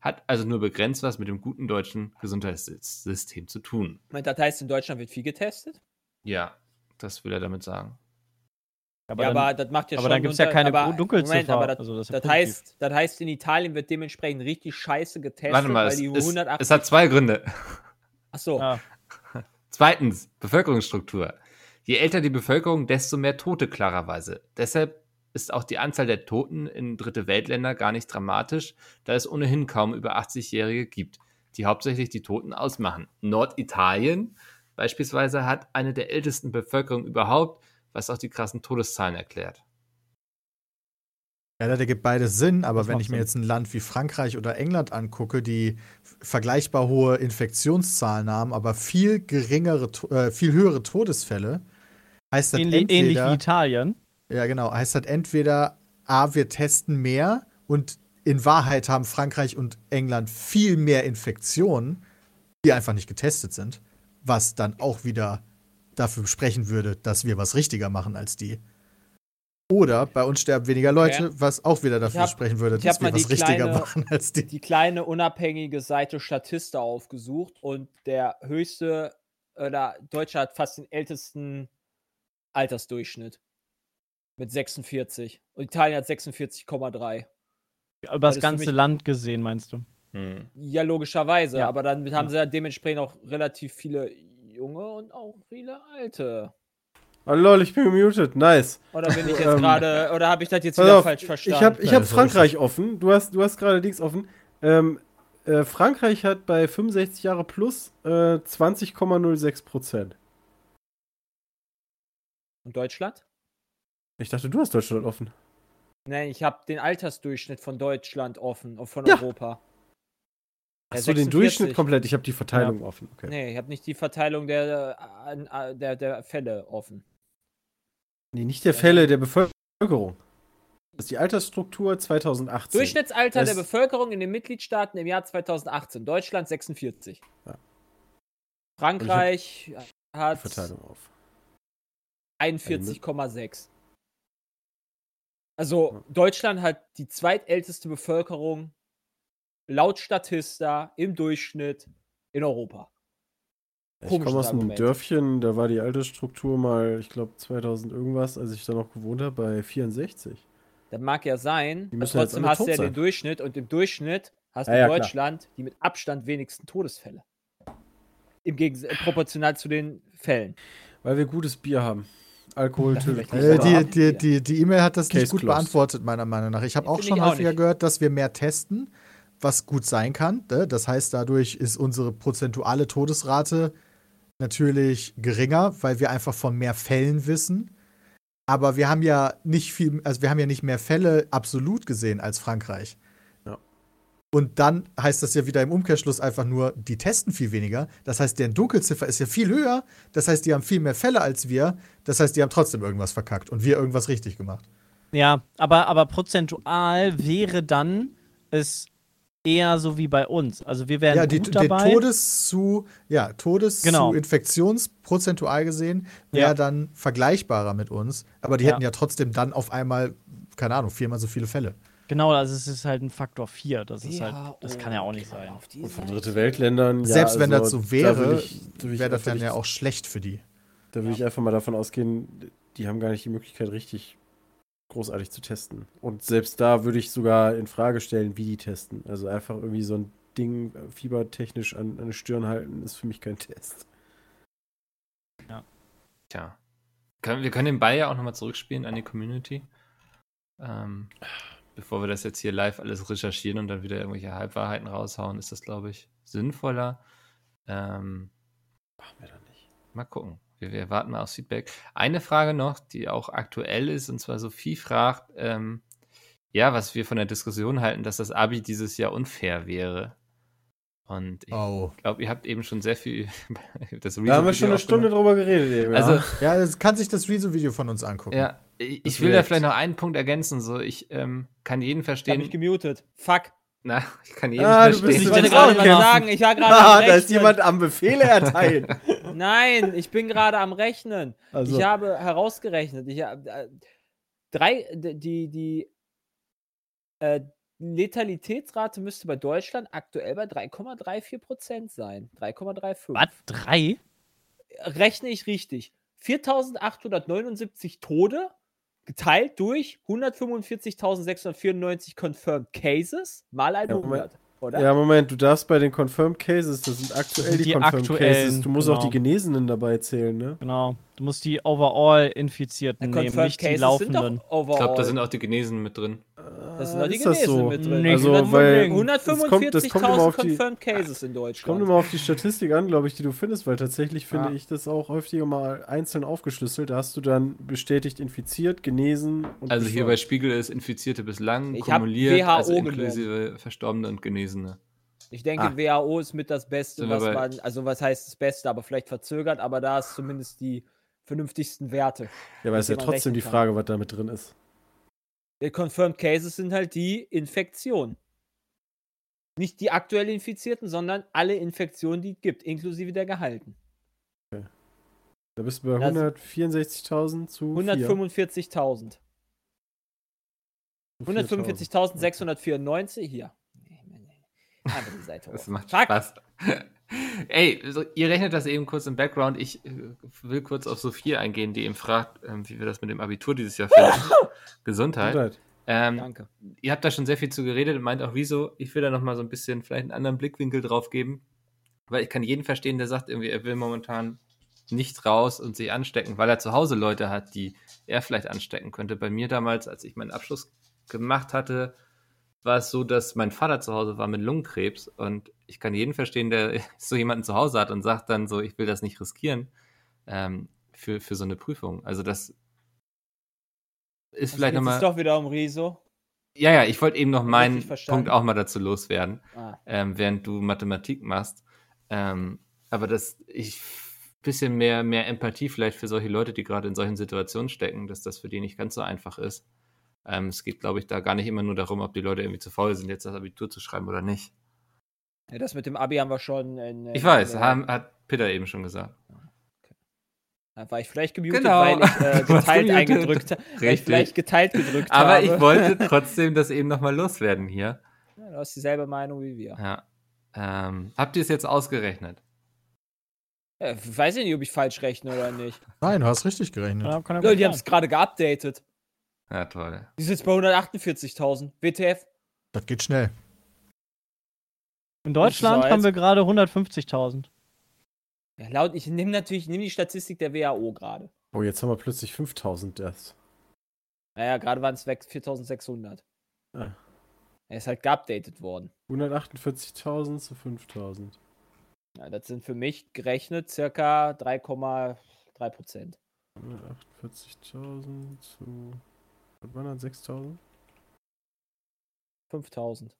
Hat also nur begrenzt was mit dem guten deutschen Gesundheitssystem zu tun. Meint, Das heißt, in Deutschland wird viel getestet? Ja, das will er damit sagen. Aber ja, dann, aber das macht ja aber schon. dann gibt's ja unter- keine aber, Dunkelziffer. Moment, aber das, Also das ist ja das, heißt, das heißt, in Italien wird dementsprechend richtig scheiße getestet, Warte mal, weil es, die es, 180. es hat zwei Gründe. Achso, Ja. Zweitens, Bevölkerungsstruktur. Je älter die Bevölkerung, desto mehr Tote klarerweise. Deshalb ist auch die Anzahl der Toten in dritte Weltländer gar nicht dramatisch, da es ohnehin kaum über 80-Jährige gibt, die hauptsächlich die Toten ausmachen. Norditalien beispielsweise hat eine der ältesten Bevölkerungen überhaupt, was auch die krassen Todeszahlen erklärt. Ja, das ergibt beides Sinn, aber Das wenn ich mir Sinn. jetzt ein Land wie Frankreich oder England angucke, die vergleichbar hohe Infektionszahlen haben, aber viel geringere, äh, viel höhere Todesfälle, heißt das Ähnlich, ähnlich wie entweder, Italien. Ja genau, heißt das entweder, A, wir testen mehr und in Wahrheit haben Frankreich und England viel mehr Infektionen, die einfach nicht getestet sind, was dann auch wieder dafür sprechen würde, dass wir was richtiger machen als die. Oder bei uns sterben weniger Leute, Okay. was auch wieder dafür hab- sprechen würde, dass wir was richtiger kleine- machen als die. die kleine unabhängige Seite Statista aufgesucht und der höchste, oder Deutschland hat fast den ältesten Altersdurchschnitt. Mit 46. Und Italien hat 46,3. Über das das ganze Land gesehen, meinst du? Hm. Ja, logischerweise. Ja. Aber dann haben Ja. sie ja dementsprechend auch relativ viele junge und auch viele alte. Oh lol, ich bin gemutet. Nice. Oder bin ich jetzt Ähm, gerade, oder habe ich das jetzt wieder auf, falsch verstanden? Ich habe ich hab Frankreich offen. Du hast, du hast gerade Dings offen. Ähm, äh, Frankreich hat bei 65 Jahre plus äh, 20,06 Prozent. und Deutschland? Ich dachte, du hast Deutschland offen. Nein, ich habe den Altersdurchschnitt von Deutschland offen, und von Ja. Europa. Ja, Achso, den 46. Durchschnitt komplett. Ich habe die Verteilung offen. Okay. Nee, ich habe nicht die Verteilung der, äh, äh, der, der Fälle offen. Nee, nicht der Fälle der Bevölkerung. Das ist die Altersstruktur 2018. Durchschnittsalter Das- der Bevölkerung in den Mitgliedstaaten im Jahr 2018. Deutschland 46. Ja. Frankreich Die hat Verteilung auf. 41,6. Also Deutschland hat die zweitälteste Bevölkerung laut Statista im Durchschnitt in Europa. Ich komme aus einem Argument. Dörfchen, da war die Altersstruktur mal, ich glaube 2000 irgendwas, als ich da noch gewohnt habe, bei 64. Das mag ja sein, aber trotzdem hast du ja den. Durchschnitt und im Durchschnitt hast Ja, du ja, klar. Deutschland die mit Abstand wenigsten Todesfälle. Im Gegensatz proportional zu den Fällen. Weil wir gutes Bier haben. Alkohol tötet. Äh, die Aber- die, die, die E-Mail hat das Case nicht gut closed. beantwortet, meiner Meinung nach. Ich habe auch schon häufiger gehört, dass wir mehr testen, was gut sein kann. ne? Das heißt, dadurch ist unsere prozentuale Todesrate natürlich geringer, weil wir einfach von mehr Fällen wissen. Aber wir haben ja nicht viel, also wir haben ja nicht mehr Fälle absolut gesehen als Frankreich. Und dann heißt das ja wieder im Umkehrschluss einfach nur, die testen viel weniger. Das heißt, deren Dunkelziffer ist ja viel höher. Das heißt, die haben viel mehr Fälle als wir. Das heißt, die haben trotzdem irgendwas verkackt und wir irgendwas richtig gemacht. Ja, aber, aber prozentual wäre dann es eher so wie bei uns. Also wir wären ja, die, gut dabei. Todes zu, ja, Todes Genau. zu Infektionsprozentual gesehen wäre Ja. dann vergleichbarer mit uns. Aber die Ja. hätten ja trotzdem dann auf einmal, keine Ahnung, viermal so viele Fälle. Genau, also es ist halt ein Faktor 4. Das ist Ja, halt, das oh, kann ja auch nicht genau, sein. Und von dritte Weltländern. ja, Selbst wenn also, das so da wäre, da wäre das dann ja auch schlecht für die. Da würde ich einfach mal davon ausgehen, die haben gar nicht die Möglichkeit, richtig großartig zu testen. Und selbst da würde ich sogar in Frage stellen, wie die testen. Also einfach irgendwie so ein Ding äh, fiebertechnisch an, an die Stirn halten, ist für mich kein Test. Tja. Können, wir können den Ball ja auch nochmal zurückspielen an die Community. Ähm, bevor wir das jetzt hier live alles recherchieren und dann wieder irgendwelche Halbwahrheiten raushauen, ist das, glaube ich, sinnvoller. Ähm, Machen wir da nicht. mal gucken. Wir, wir warten mal aufs Feedback. Eine Frage noch, die auch aktuell ist, und zwar Sophie fragt, ähm, ja, was wir von der Diskussion halten, dass das Abi dieses Jahr unfair wäre. Und ich Oh. glaube, ihr habt eben schon sehr viel das Da haben wir schon eine Stunde drüber geredet. Eben, Also, ja. Ja, das kann sich das Rezo-Video von uns angucken. ja, ich, ich will da vielleicht noch einen Punkt ergänzen. So, ich ähm, kann jeden Ich hab verstehen. mich gemutet. Fuck. Na, ich kann jeden Ah, du bist Ich nicht verstehen. wollte gerade sagen, ich war gerade Ah, am da ist jemand am Befehle erteilen. Nein, ich bin gerade am Rechnen. Also, Ich habe herausgerechnet, ich habe äh, drei, die, die äh, Letalitätsrate müsste bei Deutschland aktuell bei 3,34 Prozent sein. 3,35. Was? Drei? Rechne ich richtig. 4.879 Tode geteilt durch 145.694 confirmed cases mal 100. oder? ja, Moment, du darfst bei den Confirmed Cases, das sind aktuell sind die, die Confirmed Cases, du musst auch genau. die Genesenen dabei zählen, ne? Genau. Du musst die Overall-Infizierten Ja, nehmen, nicht die cases sind laufenden. doch overall. Ich glaube, da sind auch die Genesen mit drin. Das sind doch die Ist das Genesen so? mit drin. Also, unbedingt. weil es kommt, das kommt immer 145.000 auf die, confirmed cases in kommt Deutschland. immer auf die Statistik an, glaube ich, die du findest, weil tatsächlich finde Ja. ich das auch häufiger mal einzeln aufgeschlüsselt. Da hast du dann bestätigt infiziert, genesen und Also hier bei. Spiegel ist Infizierte bislang Ich kumuliert, WHO also genommen. inklusive Verstorbene und Genesene. Ich denke, Ah. WHO ist mit das Beste, was man, also was heißt das Beste, aber vielleicht verzögert, aber da ist zumindest die vernünftigsten Werte. Ja, aber ist ja trotzdem die. Frage, was da mit drin ist. Die Confirmed Cases sind halt die Infektionen. Nicht die aktuell Infizierten, sondern alle Infektionen, die es gibt, inklusive der gehalten. Da bist du bei Das- 164.000 zu 4. 145.000. Zu 4.000. 145.694 hier. Nee, nee, nee. Die Seite Das macht. Spaß. Ey, ihr rechnet das eben kurz im Background. Ich äh, will kurz auf Sophie eingehen, die eben fragt, ähm, wie wir das mit dem Abitur dieses Jahr finden. Gesundheit. Gesundheit. Ähm, Danke. ihr habt da schon sehr viel zu geredet und meint auch, wieso. Ich will da nochmal so ein bisschen vielleicht einen anderen Blickwinkel drauf geben. Weil ich kann jeden verstehen, der sagt irgendwie, er will momentan nicht raus und sich anstecken, weil er zu Hause Leute hat, die er vielleicht anstecken könnte. Bei mir damals, als ich meinen Abschluss gemacht hatte, war es so, dass mein Vater zu Hause war mit Lungenkrebs und ich kann jeden verstehen, der so jemanden zu Hause hat und sagt dann so, ich will das nicht riskieren ähm, für, für so eine Prüfung. Also das ist vielleicht Jetzt nochmal... ist doch wieder um Riso. Ja, ja, ich wollte eben noch meinen. Punkt auch mal dazu loswerden, Ah. ähm, während du Mathematik machst. Ähm, aber dass ich bisschen mehr, mehr Empathie vielleicht für solche Leute, die gerade in solchen Situationen stecken, dass das für die nicht ganz so einfach ist. Ähm, es geht, glaube ich, da gar nicht immer nur darum, ob die Leute irgendwie zu faul sind, jetzt das Abitur zu schreiben oder nicht. Ja, das mit dem Abi haben wir schon. In, in, Ich weiß, in, haben, hat Peter eben schon gesagt. Da war ich vielleicht gemutet, Genau. weil ich äh, geteilt eingedrückt habe. Vielleicht geteilt gedrückt Aber habe. ich wollte trotzdem das eben nochmal loswerden hier. Ja, du hast dieselbe Meinung wie wir. Ja. Ähm, habt ihr es jetzt ausgerechnet? Ja, weiß ich nicht, ob ich falsch rechne oder nicht. Nein, du hast richtig gerechnet. Ja, die haben es gerade geupdatet. Ja, toll. Die sind jetzt bei 148.000. WTF? Das geht schnell. In Deutschland haben wir gerade 150.000. Ja, laut, ich nehme natürlich ich nehm die Statistik der WHO gerade. Oh, jetzt haben wir plötzlich 5000 Deaths. Naja, gerade waren es weg 4.600. Ah. Er ist halt geupdatet worden. 148.000 zu 5000. Ja, das sind für mich gerechnet circa 3,3 Prozent. 148.000 zu. Was waren das? 6000? 5000.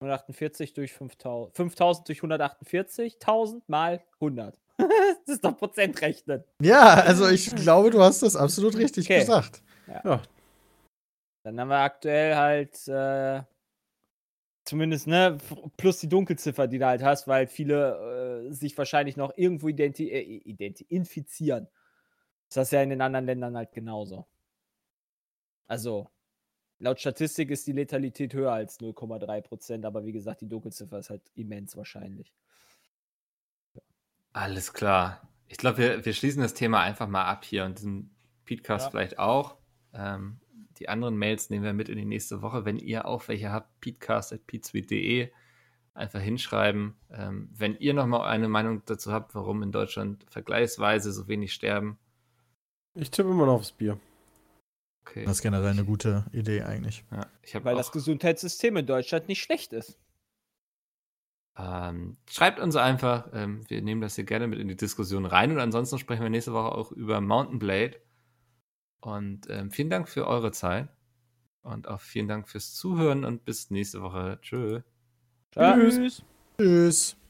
148 durch 5000. 5000 durch 148, 1000 mal 100. das ist doch Prozentrechnen. Ja, also ich glaube, du hast das absolut richtig Okay. gesagt. Dann haben wir aktuell halt äh, zumindest, ne, plus die Dunkelziffer, die du halt hast, weil viele äh, sich wahrscheinlich noch irgendwo identi äh, identi infizieren. Das ist ja in den anderen Ländern halt genauso. Also, laut Statistik ist die Letalität höher als 0,3 Prozent, aber wie gesagt, die Dunkelziffer ist halt immens wahrscheinlich. Alles klar. Ich glaube, wir, wir schließen das Thema einfach mal ab hier und diesen Podcast Ja. vielleicht auch. Ähm, die anderen Mails nehmen wir mit in die nächste Woche. Wenn ihr auch welche habt, peatcast.peatsweet.de einfach hinschreiben. Ähm, wenn ihr nochmal eine Meinung dazu habt, warum in Deutschland vergleichsweise so wenig sterben. Ich tippe immer noch aufs Bier. Okay. Das ist generell eine gute Idee eigentlich. Ja, Weil das Gesundheitssystem in Deutschland nicht schlecht ist. ähm, schreibt uns einfach. Ähm, wir nehmen das hier gerne mit in die Diskussion rein. Und ansonsten sprechen wir nächste Woche auch über Mountain Blade. Und ähm, vielen Dank für eure Zeit. Und auch vielen Dank fürs Zuhören und bis nächste Woche. Tschö. Tschüss. Tschüss.